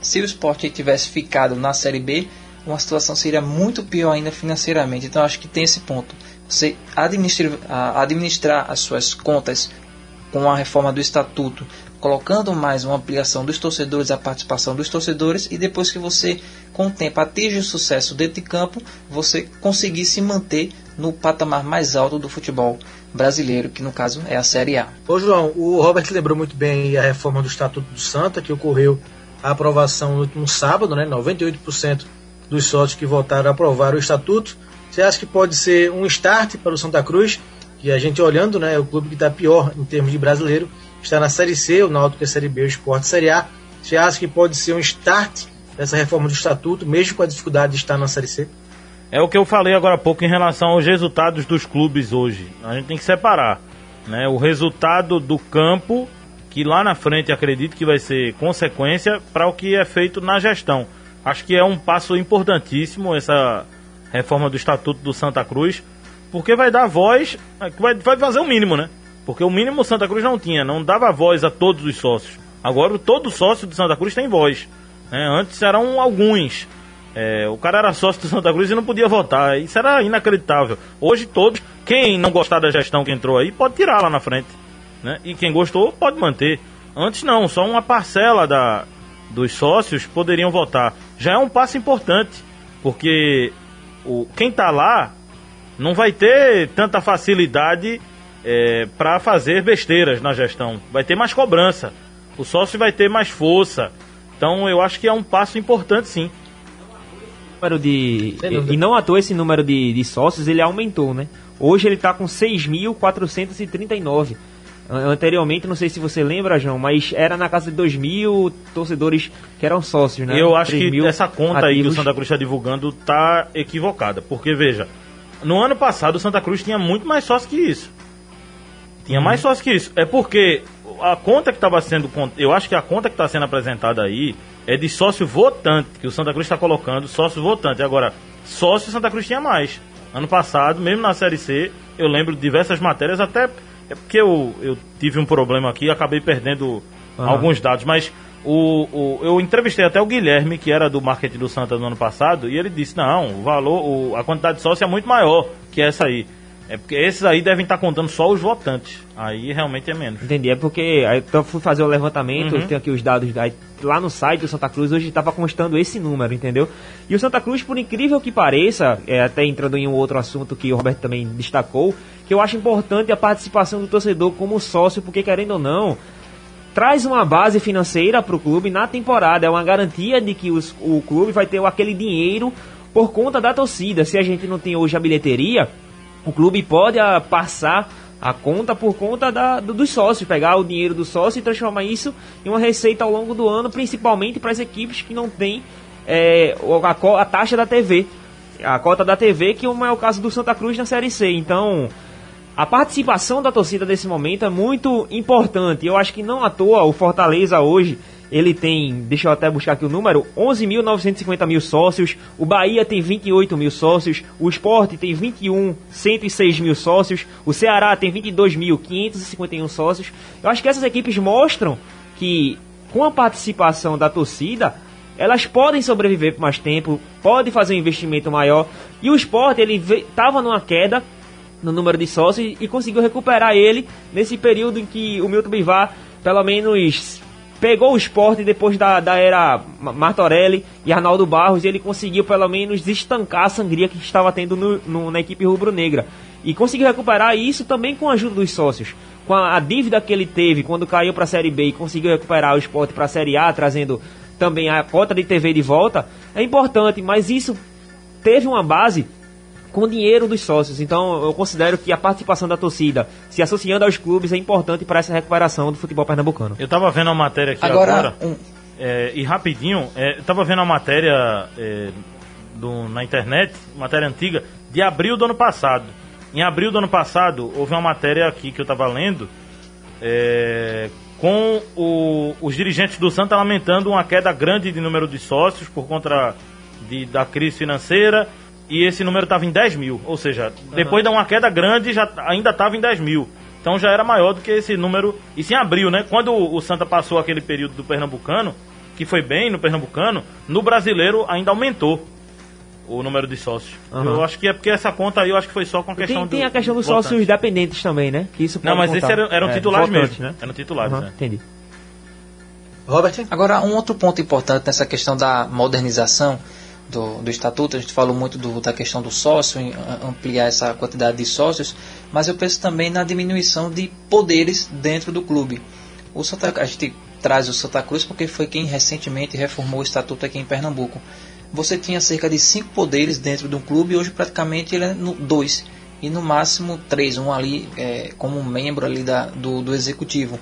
se o Sporting tivesse ficado na Série B, uma situação seria muito pior ainda financeiramente. Então acho que tem esse ponto. Você administrar, administrar as suas contas com a reforma do estatuto, colocando mais uma ampliação dos torcedores, a participação dos torcedores, e depois que você, com o tempo, atinge o sucesso dentro de campo, você conseguir se manter no patamar mais alto do futebol brasileiro, que no caso é a Série A. Ô João, o Robert lembrou muito bem a reforma do Estatuto do Santa, que ocorreu a aprovação no último sábado, né? 98% dos sócios que votaram aprovaram o Estatuto. Você acha que pode ser um start para o Santa Cruz? Que a gente olhando, né, é o clube que está pior em termos de brasileiro, está na Série C, o Náutico é Série B, o Esporte Série A. Você acha que pode ser um start dessa reforma do estatuto, mesmo com a dificuldade de estar na Série C? É o que eu falei agora há pouco em relação aos resultados dos clubes hoje. A gente tem que separar. Né? O resultado do campo, que lá na frente acredito que vai ser consequência para o que é feito na gestão. Acho que é um passo importantíssimo essa reforma do Estatuto do Santa Cruz, porque vai dar voz, vai, vai fazer o mínimo, né? Porque o mínimo Santa Cruz não tinha, não dava voz a todos os sócios. Agora todo sócio do Santa Cruz tem voz. Né? Antes eram alguns. É, o cara era sócio do Santa Cruz e não podia votar. Isso era inacreditável. Hoje todos, quem não gostar da gestão que entrou aí, pode tirar lá na frente. Né? E quem gostou, pode manter. Antes não, só uma parcela da, dos sócios poderiam votar. Já é um passo importante, porque o, quem está lá não vai ter tanta facilidade é, para fazer besteiras na gestão. Vai ter mais cobrança. O sócio vai ter mais força. Então eu acho que é um passo importante sim. Número de, e não à toa esse número de, de sócios ele aumentou, né? Hoje ele está com 6.439. Anteriormente, não sei se você lembra, João, mas era na casa de 2 mil torcedores que eram sócios, né? Eu acho que essa conta ativos. aí que o Santa Cruz está divulgando tá equivocada. Porque, veja, no ano passado o Santa Cruz tinha muito mais sócios que isso. Tinha mais sócios que isso. É porque a conta que estava sendo. Eu acho que a conta que está sendo apresentada aí é de sócio votante, que o Santa Cruz está colocando sócio votante. Agora, sócio Santa Cruz tinha mais. Ano passado, mesmo na Série C, eu lembro de diversas matérias, até é porque eu, eu tive um problema aqui e acabei perdendo uhum. alguns dados, mas o, o, eu entrevistei até o Guilherme, que era do marketing do Santa no ano passado, e ele disse: não, o valor, o, a quantidade de sócio é muito maior que essa aí. É porque esses aí devem estar contando só os votantes. Aí realmente é menos. Entendi. É porque aí eu fui fazer o levantamento, uhum. eu tenho aqui os dados da, lá no site do Santa Cruz, hoje estava constando esse número, entendeu? E o Santa Cruz, por incrível que pareça, é, até entrando em um outro assunto que o Roberto também destacou, que eu acho importante a participação do torcedor como sócio, porque querendo ou não, traz uma base financeira para o clube na temporada. É uma garantia de que os, o clube vai ter aquele dinheiro por conta da torcida. Se a gente não tem hoje a bilheteria o clube pode a, ah, passar a conta por conta da, do, dos sócios, pegar o dinheiro do sócio e transformar isso em uma receita ao longo do ano, principalmente para as equipes que não têm é, a, a, taxa da TV, a cota da TV, que é o caso do Santa Cruz na Série C. Então, a participação da torcida nesse momento é muito importante. Eu acho que não à toa o Fortaleza hoje ele tem, deixa eu até buscar aqui o número, 11.950 mil sócios, o Bahia tem 28 mil sócios, o Esporte tem 21, 106 mil sócios, o Ceará tem 22.551 sócios. Eu acho que essas equipes mostram que com a participação da torcida, elas podem sobreviver por mais tempo, podem fazer um investimento maior. E o esporte, ele estava numa queda no número de sócios e conseguiu recuperar ele nesse período em que o Milton Bivar, pelo menos pegou o esporte depois da, da era Martorelli e Arnaldo Barros e ele conseguiu pelo menos estancar a sangria que estava tendo no, no, na equipe rubro-negra. E conseguiu recuperar isso também com a ajuda dos sócios. Com a, a dívida que ele teve quando caiu para a Série B e conseguiu recuperar o esporte para a Série A, trazendo também a cota de TV de volta, é importante, mas isso teve uma base com o dinheiro dos sócios. Então eu considero que a participação da torcida, se associando aos clubes, é importante para essa recuperação do futebol pernambucano. Eu estava vendo uma matéria aqui agora, agora um... é, e rapidinho, é, eu estava vendo uma matéria é, do, na internet, matéria antiga, de abril do ano passado. Em abril do ano passado, houve uma matéria aqui que eu estava lendo é, com o, os dirigentes do Santa lamentando uma queda grande de número de sócios por conta de, da crise financeira e esse número estava em 10 mil. Ou seja, uhum. depois de uma queda grande, já ainda estava em 10 mil. Então já era maior do que esse número. Isso em abril, né? Quando o Santa passou aquele período do Pernambucano, que foi bem no Pernambucano, no brasileiro ainda aumentou o número de sócios. Uhum. Eu acho que é porque essa conta aí eu acho que foi só com a questão tem, do, tem a questão dos sócios dependentes também, né? Que isso Não, mas esses eram, eram é, titulares mesmo. Né? Eram titulares, uhum, né? Entendi. Robert? Agora, um outro ponto importante nessa questão da modernização do, do estatuto, a gente falou muito do, da questão do sócio, ampliar essa quantidade de sócios, mas eu penso também na diminuição de poderes dentro do clube. O Santa, a gente traz o Santa Cruz porque foi quem recentemente reformou o estatuto aqui em Pernambuco. Você tinha cerca de cinco poderes dentro do clube e hoje praticamente ele é no dois e no máximo três, um ali é, como membro ali da, do, do executivo.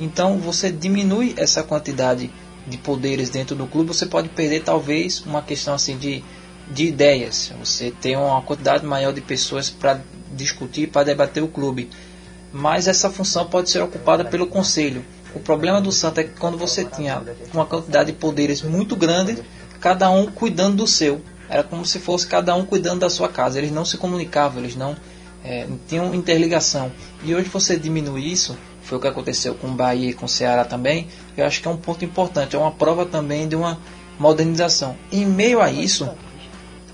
Então você diminui essa quantidade de poderes dentro do clube, você pode perder talvez uma questão assim de, de ideias. Você tem uma quantidade maior de pessoas para discutir, para debater o clube. mas essa função pode ser ocupada pelo conselho. O problema do Santa é que quando você tinha uma quantidade de poderes muito grande, cada um cuidando do seu. Era como se fosse cada um cuidando da sua casa. Eles não se comunicavam, eles não é, tinham interligação. E hoje você diminui isso, foi o que aconteceu com o Bahia e com o Ceará também, eu acho que é um ponto importante, é uma prova também de uma modernização. Em meio a isso,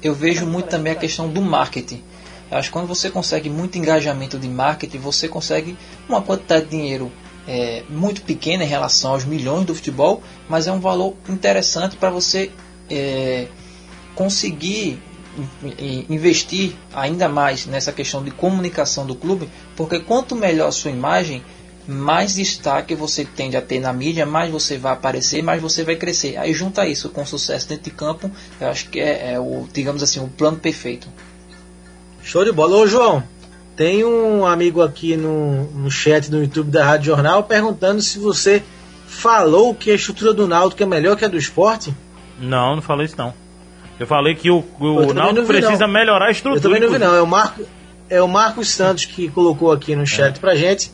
eu vejo muito também a questão do marketing. Eu acho que quando você consegue muito engajamento de marketing, você consegue uma quantidade de dinheiro é, muito pequena em relação aos milhões do futebol, mas é um valor interessante para você é, conseguir investir ainda mais nessa questão de comunicação do clube, porque quanto melhor a sua imagem, mais destaque você tende a ter na mídia, mais você vai aparecer, mais você vai crescer. Aí junta isso com sucesso dentro de campo, eu acho que é, é o, digamos assim, o plano perfeito. Show de bola. Ô João, tem um amigo aqui no, no chat do YouTube da Rádio Jornal perguntando se você falou que a estrutura do Náutico é melhor que a do esporte. Não, não falei isso não. Eu falei que o, o Náutico precisa não. melhorar a estrutura. Eu também não vi não. É o, Marco, é o Marcos Santos que colocou aqui no chat é. pra gente.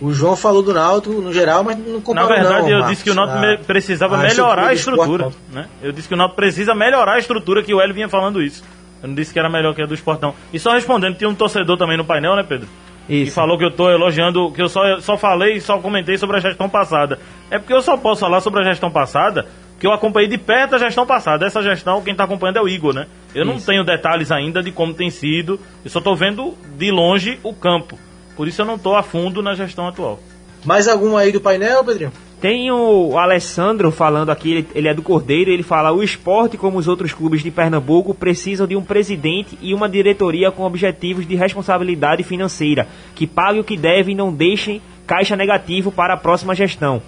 O João falou do Náutico no geral, mas não comparou Na verdade, não, eu disse que o Náutico a, precisava a melhorar a estrutura. né? Eu disse que o Náutico precisa melhorar a estrutura, que o Hélio vinha falando isso. Eu não disse que era melhor que a do Sport, não. E só respondendo, tinha um torcedor também no painel, né, Pedro? Isso. E falou que eu estou elogiando, que eu só, só falei, só comentei sobre a gestão passada. É porque eu só posso falar sobre a gestão passada que eu acompanhei de perto a gestão passada. Essa gestão, quem está acompanhando é o Igor, né? Eu isso. não tenho detalhes ainda de como tem sido, eu só estou vendo de longe o campo. Por isso eu não estou a fundo na gestão atual. Mais algum aí do painel, Pedrinho? Tem o Alessandro falando aqui, ele é do Cordeiro, ele fala: o esporte, como os outros clubes de Pernambuco, precisam de um presidente e uma diretoria com objetivos de responsabilidade financeira, que pague o que deve e não deixem caixa negativo para a próxima gestão.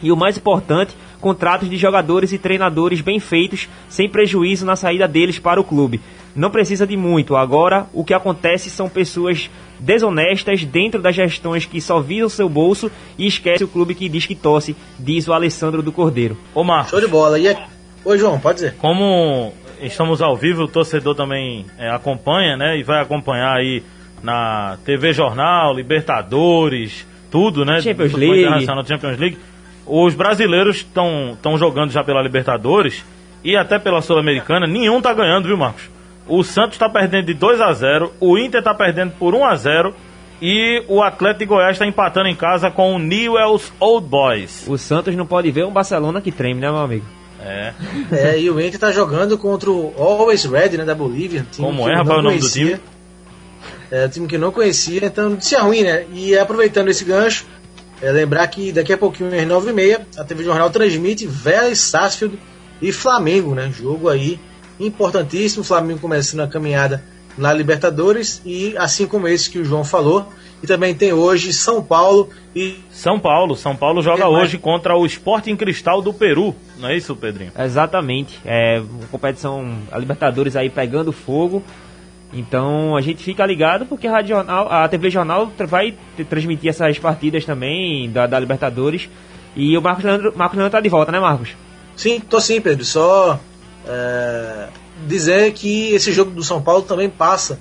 E o mais importante, contratos de jogadores e treinadores bem feitos, sem prejuízo na saída deles para o clube. Não precisa de muito. Agora, o que acontece são pessoas desonestas dentro das gestões que só visam seu bolso e esquece o clube que diz que tosse, diz o Alessandro do Cordeiro. Ô Marcos. Show de bola. E é... Oi, João, pode dizer. Como estamos ao vivo, o torcedor também é, acompanha, né? E vai acompanhar aí na TV Jornal, Libertadores, tudo, né? Champions League. Champions League os brasileiros estão jogando já pela Libertadores e até pela Sul-Americana, nenhum tá ganhando, viu, Marcos? O Santos está perdendo de 2 a 0 o Inter está perdendo por 1 a 0 e o Atlético de Goiás está empatando em casa com o Newell's Old Boys. O Santos não pode ver um Barcelona que treme, né, meu amigo? É. é e o Inter está jogando contra o Always Red, né, da Bolívia. Como é, rapaz, o nome do time? É, time que não conhecia, então se é ruim, né? E aproveitando esse gancho, é lembrar que daqui a pouquinho, às 9h30, a TV Jornal transmite Vélez, Sarsfield e Flamengo, né? Jogo aí importantíssimo. O Flamengo começando a caminhada na Libertadores e assim como esse que o João falou. E também tem hoje São Paulo e. São Paulo. São Paulo joga hoje contra o Sporting Cristal do Peru. Não é isso, Pedrinho? Exatamente. É uma competição, a Libertadores aí pegando fogo. Então a gente fica ligado porque a, Rádio Jornal, a TV Jornal vai transmitir essas partidas também da, da Libertadores. E o Marcos Leandro, Marcos Leandro tá de volta, né, Marcos? Sim, tô sim, Pedro. Só é, dizer que esse jogo do São Paulo também passa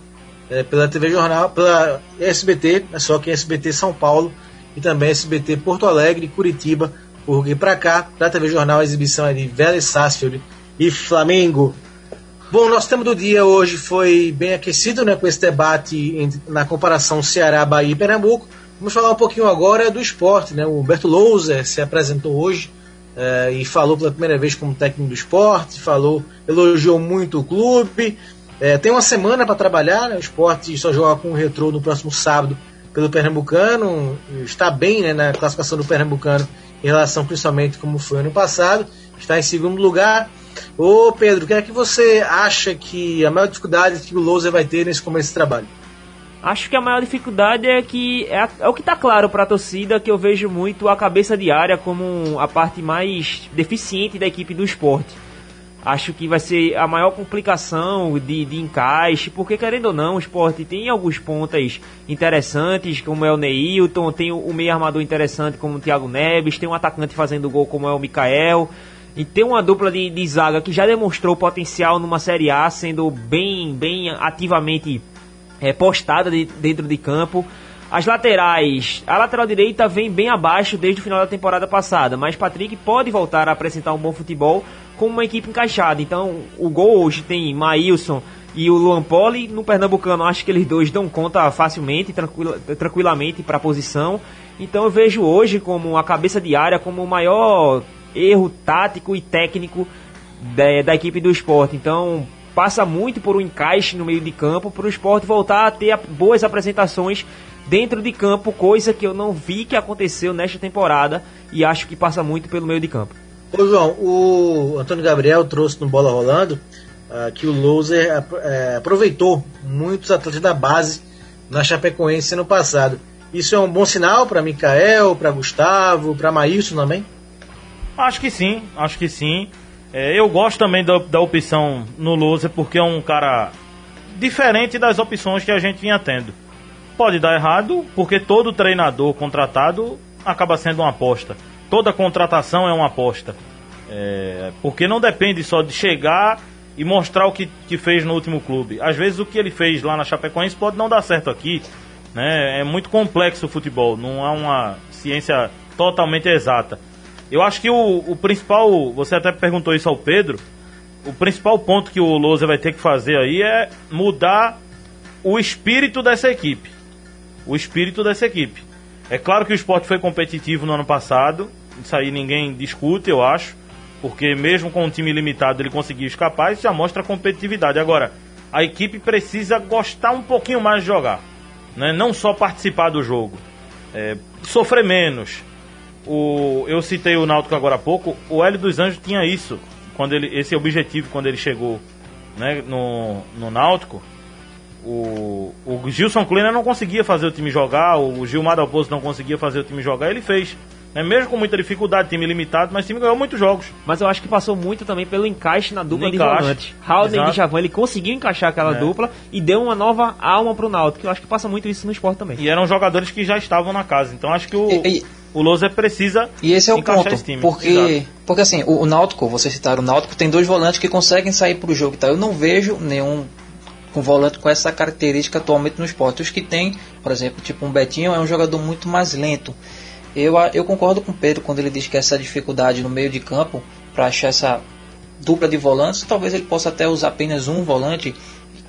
é, pela TV Jornal, pela SBT, é só que SBT São Paulo e também SBT Porto Alegre, Curitiba, porque para cá, da TV Jornal, a exibição é de Vélez Sarsfield e Flamengo. Bom, nosso tema do dia hoje foi bem aquecido né, com esse debate na comparação Ceará, Bahia e Pernambuco. Vamos falar um pouquinho agora do esporte. Né? O Humberto Louser se apresentou hoje é, e falou pela primeira vez como técnico do esporte, falou, elogiou muito o clube. É, tem uma semana para trabalhar, né? o esporte só joga com o retrô no próximo sábado pelo Pernambucano. Está bem né, na classificação do Pernambucano em relação principalmente como foi ano passado. Está em segundo lugar. Ô Pedro, o que é que você acha que a maior dificuldade que o Louser vai ter nesse começo de trabalho? Acho que a maior dificuldade é que é, é o que está claro para a torcida que eu vejo muito a cabeça de área como a parte mais deficiente da equipe do esporte. Acho que vai ser a maior complicação de, de encaixe, porque querendo ou não, o esporte tem alguns pontas interessantes, como é o Neilton, tem o, meio armador interessante como o Thiago Neves, tem um atacante fazendo gol como é o Mikael. E tem uma dupla de, de zaga que já demonstrou potencial numa Série A, sendo bem, bem ativamente é, postada de, dentro de campo. As laterais, a lateral direita vem bem abaixo desde o final da temporada passada, mas Patrick pode voltar a apresentar um bom futebol com uma equipe encaixada. Então, o gol hoje tem Maílson e o Luan Poli. No Pernambucano, acho que eles dois dão conta facilmente, tranquila, tranquilamente para a posição. Então, eu vejo hoje como a cabeça de área, como o maior erro tático e técnico da equipe do esporte. Então, passa muito por um encaixe no meio de campo para o esporte voltar a ter boas apresentações dentro de campo, coisa que eu não vi que aconteceu nesta temporada e acho que passa muito pelo meio de campo. Ô João, o Antônio Gabriel trouxe no Bola Rolando uh, que o Loser uh, aproveitou muitos atletas da base na Chapecoense no passado. Isso é um bom sinal para Mikael, para Gustavo, para Maílson também? Acho que sim, acho que sim. É, eu gosto também da, da opção no Loser porque é um cara diferente das opções que a gente vinha tendo. Pode dar errado, porque todo treinador contratado acaba sendo uma aposta. Toda contratação é uma aposta. É, porque não depende só de chegar e mostrar o que, que fez no último clube. Às vezes o que ele fez lá na Chapecoense pode não dar certo aqui. Né? É muito complexo o futebol, não há uma ciência totalmente exata. Eu acho que o, o principal, você até perguntou isso ao Pedro, o principal ponto que o Lousa vai ter que fazer aí é mudar o espírito dessa equipe o espírito dessa equipe. É claro que o esporte foi competitivo no ano passado, isso aí ninguém discute, eu acho, porque mesmo com um time limitado ele conseguiu escapar, isso já mostra competitividade. Agora, a equipe precisa gostar um pouquinho mais de jogar, né? não só participar do jogo, é, sofrer menos. O, eu citei o Náutico agora há pouco, o Hélio dos Anjos tinha isso, quando ele, esse objetivo quando ele chegou né, no, no Náutico o, o Gilson Kleiner não conseguia fazer o time jogar, o Gilmar Dalpozo não conseguia fazer o time jogar, ele fez. Né? Mesmo com muita dificuldade, time limitado, mas o time ganhou muitos jogos. Mas eu acho que passou muito também pelo encaixe na dupla de volantes. Howden e Javan, ele conseguiu encaixar aquela é. dupla e deu uma nova alma pro Náutico, que eu acho que passa muito isso no esporte também. E eram jogadores que já estavam na casa, então acho que o... E, e... O Loser precisa E esse é o ponto, porque, porque assim, o, o Náutico, vocês citaram o Náutico, tem dois volantes que conseguem sair pro jogo e tal. Eu não vejo nenhum com volante com essa característica atualmente no esporte. Os que tem, por exemplo, tipo um Betinho, é um jogador muito mais lento. Eu, eu concordo com o Pedro quando ele diz que essa dificuldade no meio de campo para achar essa dupla de volantes, talvez ele possa até usar apenas um volante,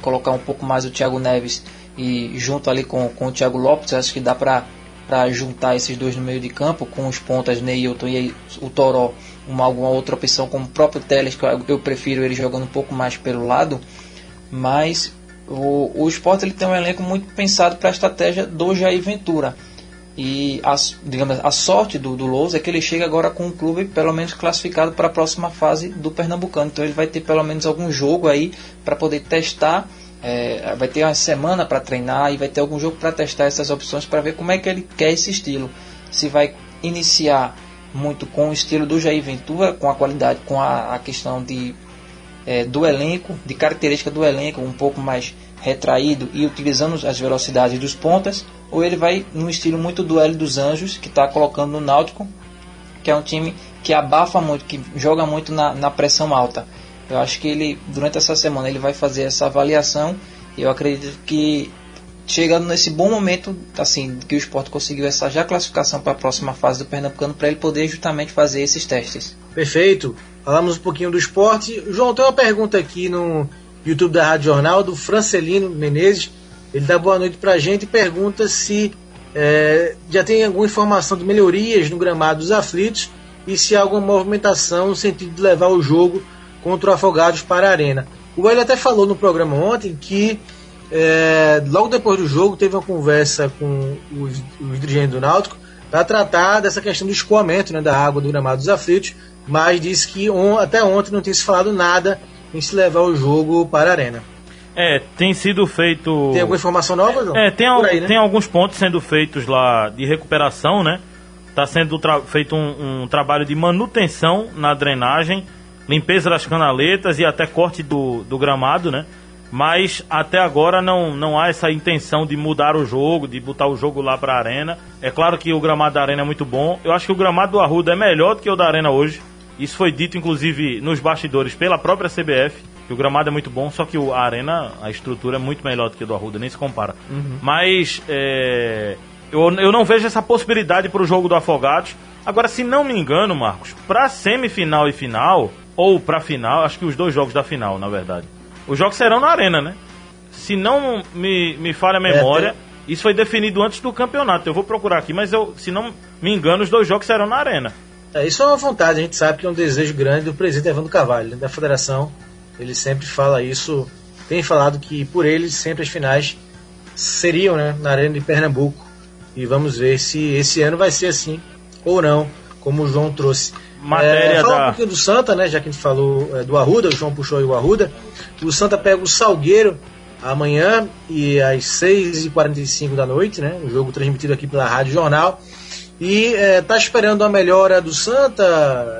colocar um pouco mais o Thiago Neves e junto ali com, com o Thiago Lopes, acho que dá para para juntar esses dois no meio de campo com os pontas Neilton e o Toró, uma alguma outra opção como o próprio Teles, que eu, eu prefiro ele jogando um pouco mais pelo lado, mas o, o esporte ele tem um elenco muito pensado para a estratégia do Jair Ventura. E a, digamos, a sorte do, do Lousa é que ele chega agora com um clube pelo menos classificado para a próxima fase do Pernambucano. Então ele vai ter pelo menos algum jogo aí para poder testar. É, vai ter uma semana para treinar e vai ter algum jogo para testar essas opções para ver como é que ele quer esse estilo. Se vai iniciar muito com o estilo do Jair Ventura, com a qualidade, com a, a questão de é, do elenco, de característica do elenco, um pouco mais retraído e utilizando as velocidades dos pontas, ou ele vai num estilo muito L dos Anjos, que está colocando no Náutico, que é um time que abafa muito, que joga muito na, na pressão alta. Eu acho que ele, durante essa semana, ele vai fazer essa avaliação e eu acredito que chegando nesse bom momento, assim, que o esporte conseguiu essa já classificação para a próxima fase do Pernambucano, para ele poder justamente fazer esses testes. Perfeito. Falamos um pouquinho do esporte. João, tem uma pergunta aqui no YouTube da Rádio Jornal, do Francelino Menezes. Ele dá boa noite para a gente e pergunta se é, já tem alguma informação de melhorias no gramado dos aflitos e se há alguma movimentação no sentido de levar o jogo contra o Afogados para a Arena. O Hélio até falou no programa ontem que é, logo depois do jogo, teve uma conversa com os, os dirigentes do Náutico para tratar dessa questão do escoamento né, da água do gramado dos aflitos, mas disse que on, até ontem não tinha se falado nada em se levar o jogo para a arena. É, tem sido feito. Tem alguma informação nova, João? É, tem, aí, né? tem alguns pontos sendo feitos lá de recuperação, né? Está sendo feito um, um, trabalho de manutenção na drenagem, limpeza das canaletas e até corte do, do gramado, né? mas até agora não, não há essa intenção de mudar o jogo, de botar o jogo lá para a arena. É claro que o gramado da arena é muito bom. Eu acho que o gramado do Arruda é melhor do que o da arena hoje. Isso foi dito inclusive nos bastidores pela própria CBF, que o gramado é muito bom, só que a arena, a estrutura é muito melhor do que o do Arruda, nem se compara. Uhum. Mas é, eu, eu não vejo essa possibilidade para o jogo do Afogados. Agora, se não me engano, Marcos, para semifinal e final, ou para final, acho que os dois jogos da final, na verdade. Os jogos serão na arena, né? Se não me, me falha a memória, é, tem... isso foi definido antes do campeonato. Eu vou procurar aqui, mas eu, se não me engano, os dois jogos serão na arena. É, isso é uma vontade, a gente sabe que é um desejo grande do presidente Evandro Carvalho, né, da federação. Ele sempre fala isso, tem falado que por ele sempre as finais seriam né, na Arena de Pernambuco. E vamos ver se esse ano vai ser assim ou não, como o João trouxe. Matéria é, fala da... um pouquinho do Santa, né? Já que a gente falou é, do Arruda, o João puxou aí o Arruda. O Santa pega o Salgueiro amanhã e às 6h45 da noite, né? O jogo transmitido aqui pela Rádio Jornal. E é, tá esperando a melhora do Santa,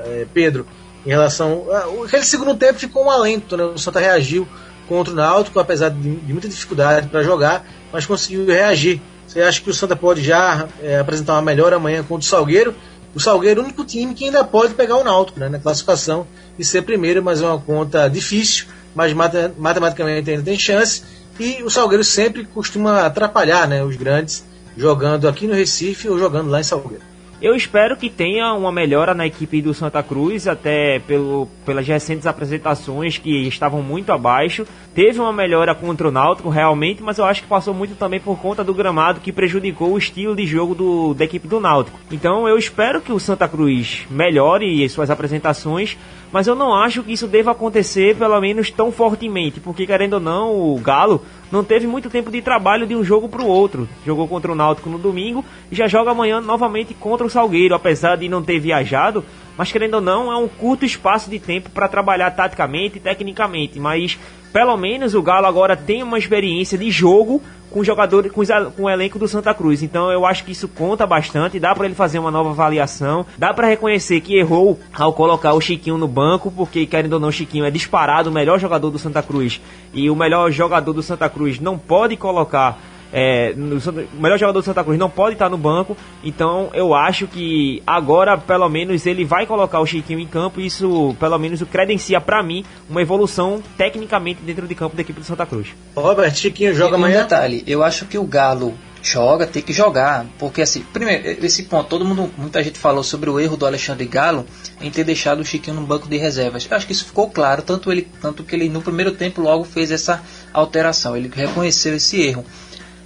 é, Pedro, em relação. aquele segundo tempo ficou um alento, né? O Santa reagiu contra o Náutico, apesar de, de muita dificuldade para jogar, mas conseguiu reagir. Você acha que o Santa pode já é, apresentar uma melhora amanhã contra o Salgueiro? O Salgueiro é o único time que ainda pode pegar o Náutico né, na classificação e ser primeiro, mas é uma conta difícil, mas matematicamente ainda tem chance. E o Salgueiro sempre costuma atrapalhar né, os grandes jogando aqui no Recife ou jogando lá em Salgueiro. Eu espero que tenha uma melhora na equipe do Santa Cruz, até pelo, pelas recentes apresentações que estavam muito abaixo. Teve uma melhora contra o Náutico, realmente, mas eu acho que passou muito também por conta do gramado que prejudicou o estilo de jogo do, da equipe do Náutico. Então eu espero que o Santa Cruz melhore suas apresentações, mas eu não acho que isso deva acontecer, pelo menos tão fortemente, porque querendo ou não, o Galo não teve muito tempo de trabalho de um jogo para o outro. Jogou contra o Náutico no domingo e já joga amanhã novamente contra o Salgueiro, apesar de não ter viajado. Mas querendo ou não, é um curto espaço de tempo para trabalhar taticamente e tecnicamente. Mas pelo menos o Galo agora tem uma experiência de jogo com jogador, com, com o elenco do Santa Cruz. Então eu acho que isso conta bastante, dá para ele fazer uma nova avaliação, dá para reconhecer que errou ao colocar o Chiquinho no banco, porque querendo ou não, o Chiquinho é disparado o melhor jogador do Santa Cruz. E o melhor jogador do Santa Cruz não pode colocar é, no, o melhor jogador do Santa Cruz não pode estar no banco, então eu acho que agora pelo menos ele vai colocar o Chiquinho em campo. E isso pelo menos o credencia para mim uma evolução tecnicamente dentro de campo da equipe do Santa Cruz. Robert, Chiquinho joga e, amanhã. Um detalhe, eu acho que o Galo joga, tem que jogar, porque assim, primeiro, esse ponto, todo mundo, muita gente falou sobre o erro do Alexandre Galo em ter deixado o Chiquinho no banco de reservas. Eu acho que isso ficou claro, tanto ele, tanto que ele no primeiro tempo logo fez essa alteração, ele reconheceu esse erro.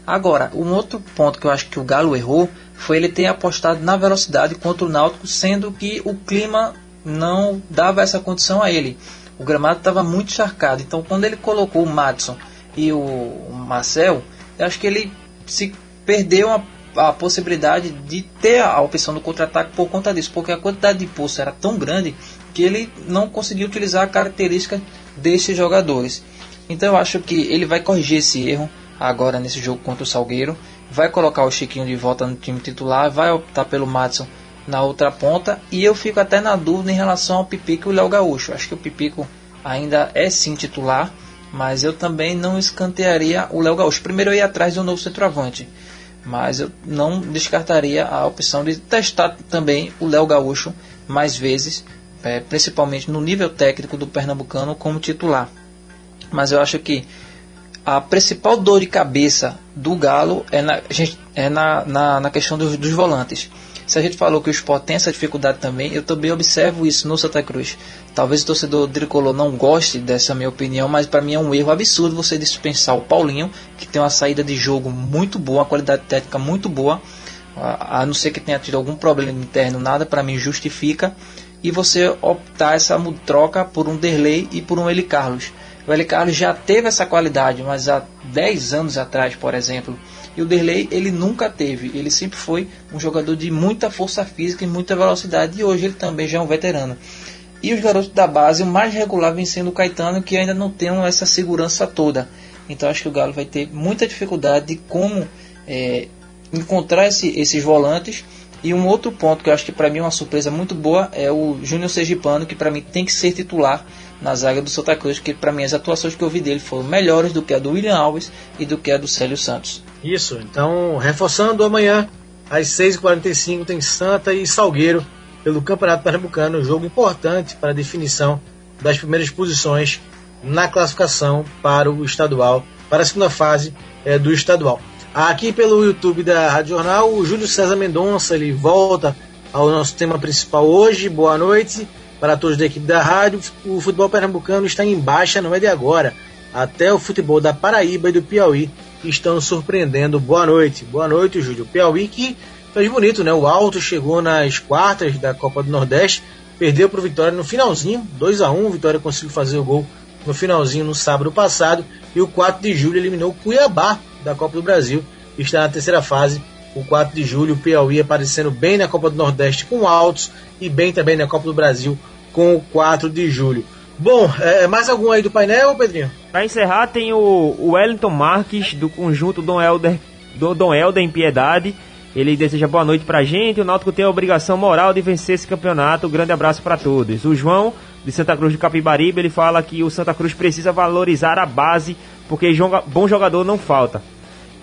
Agora, um outro ponto que eu acho que o Galo errou foi ele ter apostado na velocidade contra o Náutico, sendo que o clima não dava essa condição a ele. O gramado estava muito encharcado. Então, quando ele colocou o Madison e o Marcel, eu acho que ele se perdeu a, a possibilidade de ter a opção do contra-ataque por conta disso, porque a quantidade de poço era tão grande que ele não conseguia utilizar a característica desses jogadores. Então, eu acho que ele vai corrigir esse erro agora nesse jogo contra o Salgueiro. Vai colocar o Chiquinho de volta no time titular, vai optar pelo Madison na outra ponta. E eu fico até na dúvida em relação ao Pipico e o Léo Gaúcho. Acho que o Pipico ainda é sim titular, mas eu também não escantearia o Léo Gaúcho. Primeiro eu ia atrás do novo centroavante, mas eu não descartaria a opção de testar também o Léo Gaúcho mais vezes, é, principalmente no nível técnico do Pernambucano como titular. Mas eu acho que a principal dor de cabeça do Galo é na, é na, na, na questão dos, dos, volantes. Se a gente falou que o Sport tem essa dificuldade também, eu também observo isso no Santa Cruz. Talvez o torcedor tricolor não goste dessa minha opinião, mas para mim é um erro absurdo você dispensar o Paulinho, que tem uma saída de jogo muito boa, uma qualidade técnica muito boa, a não ser que tenha tido algum problema interno, nada para mim justifica, e você optar essa troca por um Derlei e por um Eli Carlos o L. Carlos já teve essa qualidade, mas há 10 anos atrás, por exemplo. E o Derlei, ele nunca teve. Ele sempre foi um jogador de muita força física e muita velocidade. E hoje ele também já é um veterano. E os garotos da base, o mais regular vem sendo o Caetano, que ainda não tem essa segurança toda. Então acho que o Galo vai ter muita dificuldade de como é, encontrar esse, esses volantes. E um outro ponto que eu acho que para mim é uma surpresa muito boa é o Júnior Sergipano, que para mim tem que ser titular na zaga do Santa Cruz, que para mim as atuações que eu vi dele foram melhores do que a do William Alves e do que a do Célio Santos. Isso, então reforçando amanhã às 6h45 tem Santa e Salgueiro pelo Campeonato Pernambucano, um jogo importante para a definição das primeiras posições na classificação para o estadual, para a segunda fase é, do estadual. Aqui pelo YouTube da Rádio Jornal, o Júlio César Mendonça, ele volta ao nosso tema principal hoje. Boa noite para todos da equipe da rádio. O futebol pernambucano está em baixa, não é de agora. Até o futebol da Paraíba e do Piauí estão surpreendendo. Boa noite. Boa noite, Júlio. Piauí que fez bonito, né? O Alto chegou nas quartas da Copa do Nordeste, perdeu para o Vitória no finalzinho, 2 a 1 Vitória conseguiu fazer o gol no finalzinho no sábado passado. E o 4 de julho eliminou o Cuiabá da Copa do Brasil. Está na terceira fase. O 4 de julho, o Piauí aparecendo bem na Copa do Nordeste com altos e bem também na Copa do Brasil com o 4 de julho. Bom, é, mais algum aí do painel, Pedrinho? Para encerrar, tem o, Wellington Marques, do conjunto Dom Helder, do Dom Helder em Piedade. Ele deseja boa noite pra gente. O Náutico tem a obrigação moral de vencer esse campeonato. Um grande abraço para todos. O João, de Santa Cruz de Capibaribe, ele fala que o Santa Cruz precisa valorizar a base, porque bom jogador não falta.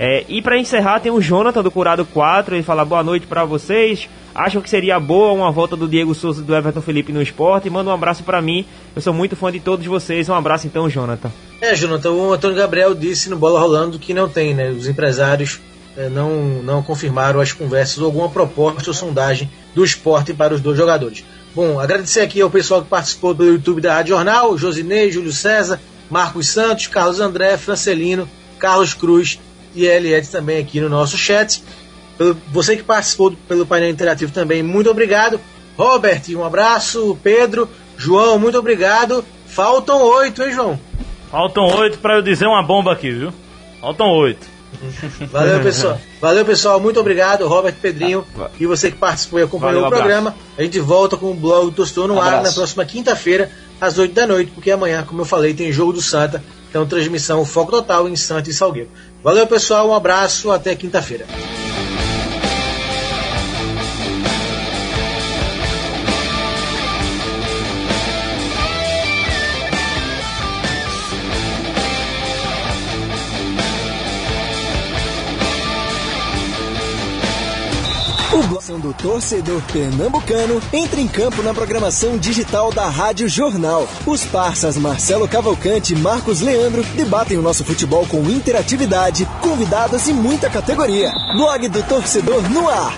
É, e para encerrar, tem o Jonathan do Curado 4. Ele fala boa noite para vocês. Acham que seria boa uma volta do Diego Souza e do Everton Felipe no esporte? Manda um abraço para mim. Eu sou muito fã de todos vocês. Um abraço então, Jonathan. É, Jonathan, o Antônio Gabriel disse no Bola Rolando que não tem, né? Os empresários é, não, não confirmaram as conversas ou alguma proposta ou sondagem do esporte para os dois jogadores. Bom, agradecer aqui ao pessoal que participou do YouTube da Rádio Jornal, Josinei, Júlio César, Marcos Santos, Carlos André, Francelino, Carlos Cruz e Eliette também aqui no nosso chat. Você que participou pelo painel interativo também, muito obrigado. Robert, um abraço. Pedro, João, muito obrigado. Faltam oito, hein, João? Faltam oito para eu dizer uma bomba aqui, viu? Faltam oito. Valeu, pessoal. Valeu, pessoal. Muito obrigado, Robert Pedrinho. Ah, e você que participou e acompanhou Valeu, o programa. A gente volta com o blog do Tostor no ar na próxima quinta-feira, às oito da noite, porque amanhã, como eu falei, tem jogo do Santa. Então, transmissão Foco Total em Santa e Salgueiro. Valeu, pessoal. Um abraço. Até quinta-feira. Do torcedor pernambucano entra em campo na programação digital da Rádio Jornal. Os parceiros Marcelo Cavalcante e Marcos Leandro debatem o nosso futebol com interatividade, convidados e muita categoria. Blog do torcedor no ar.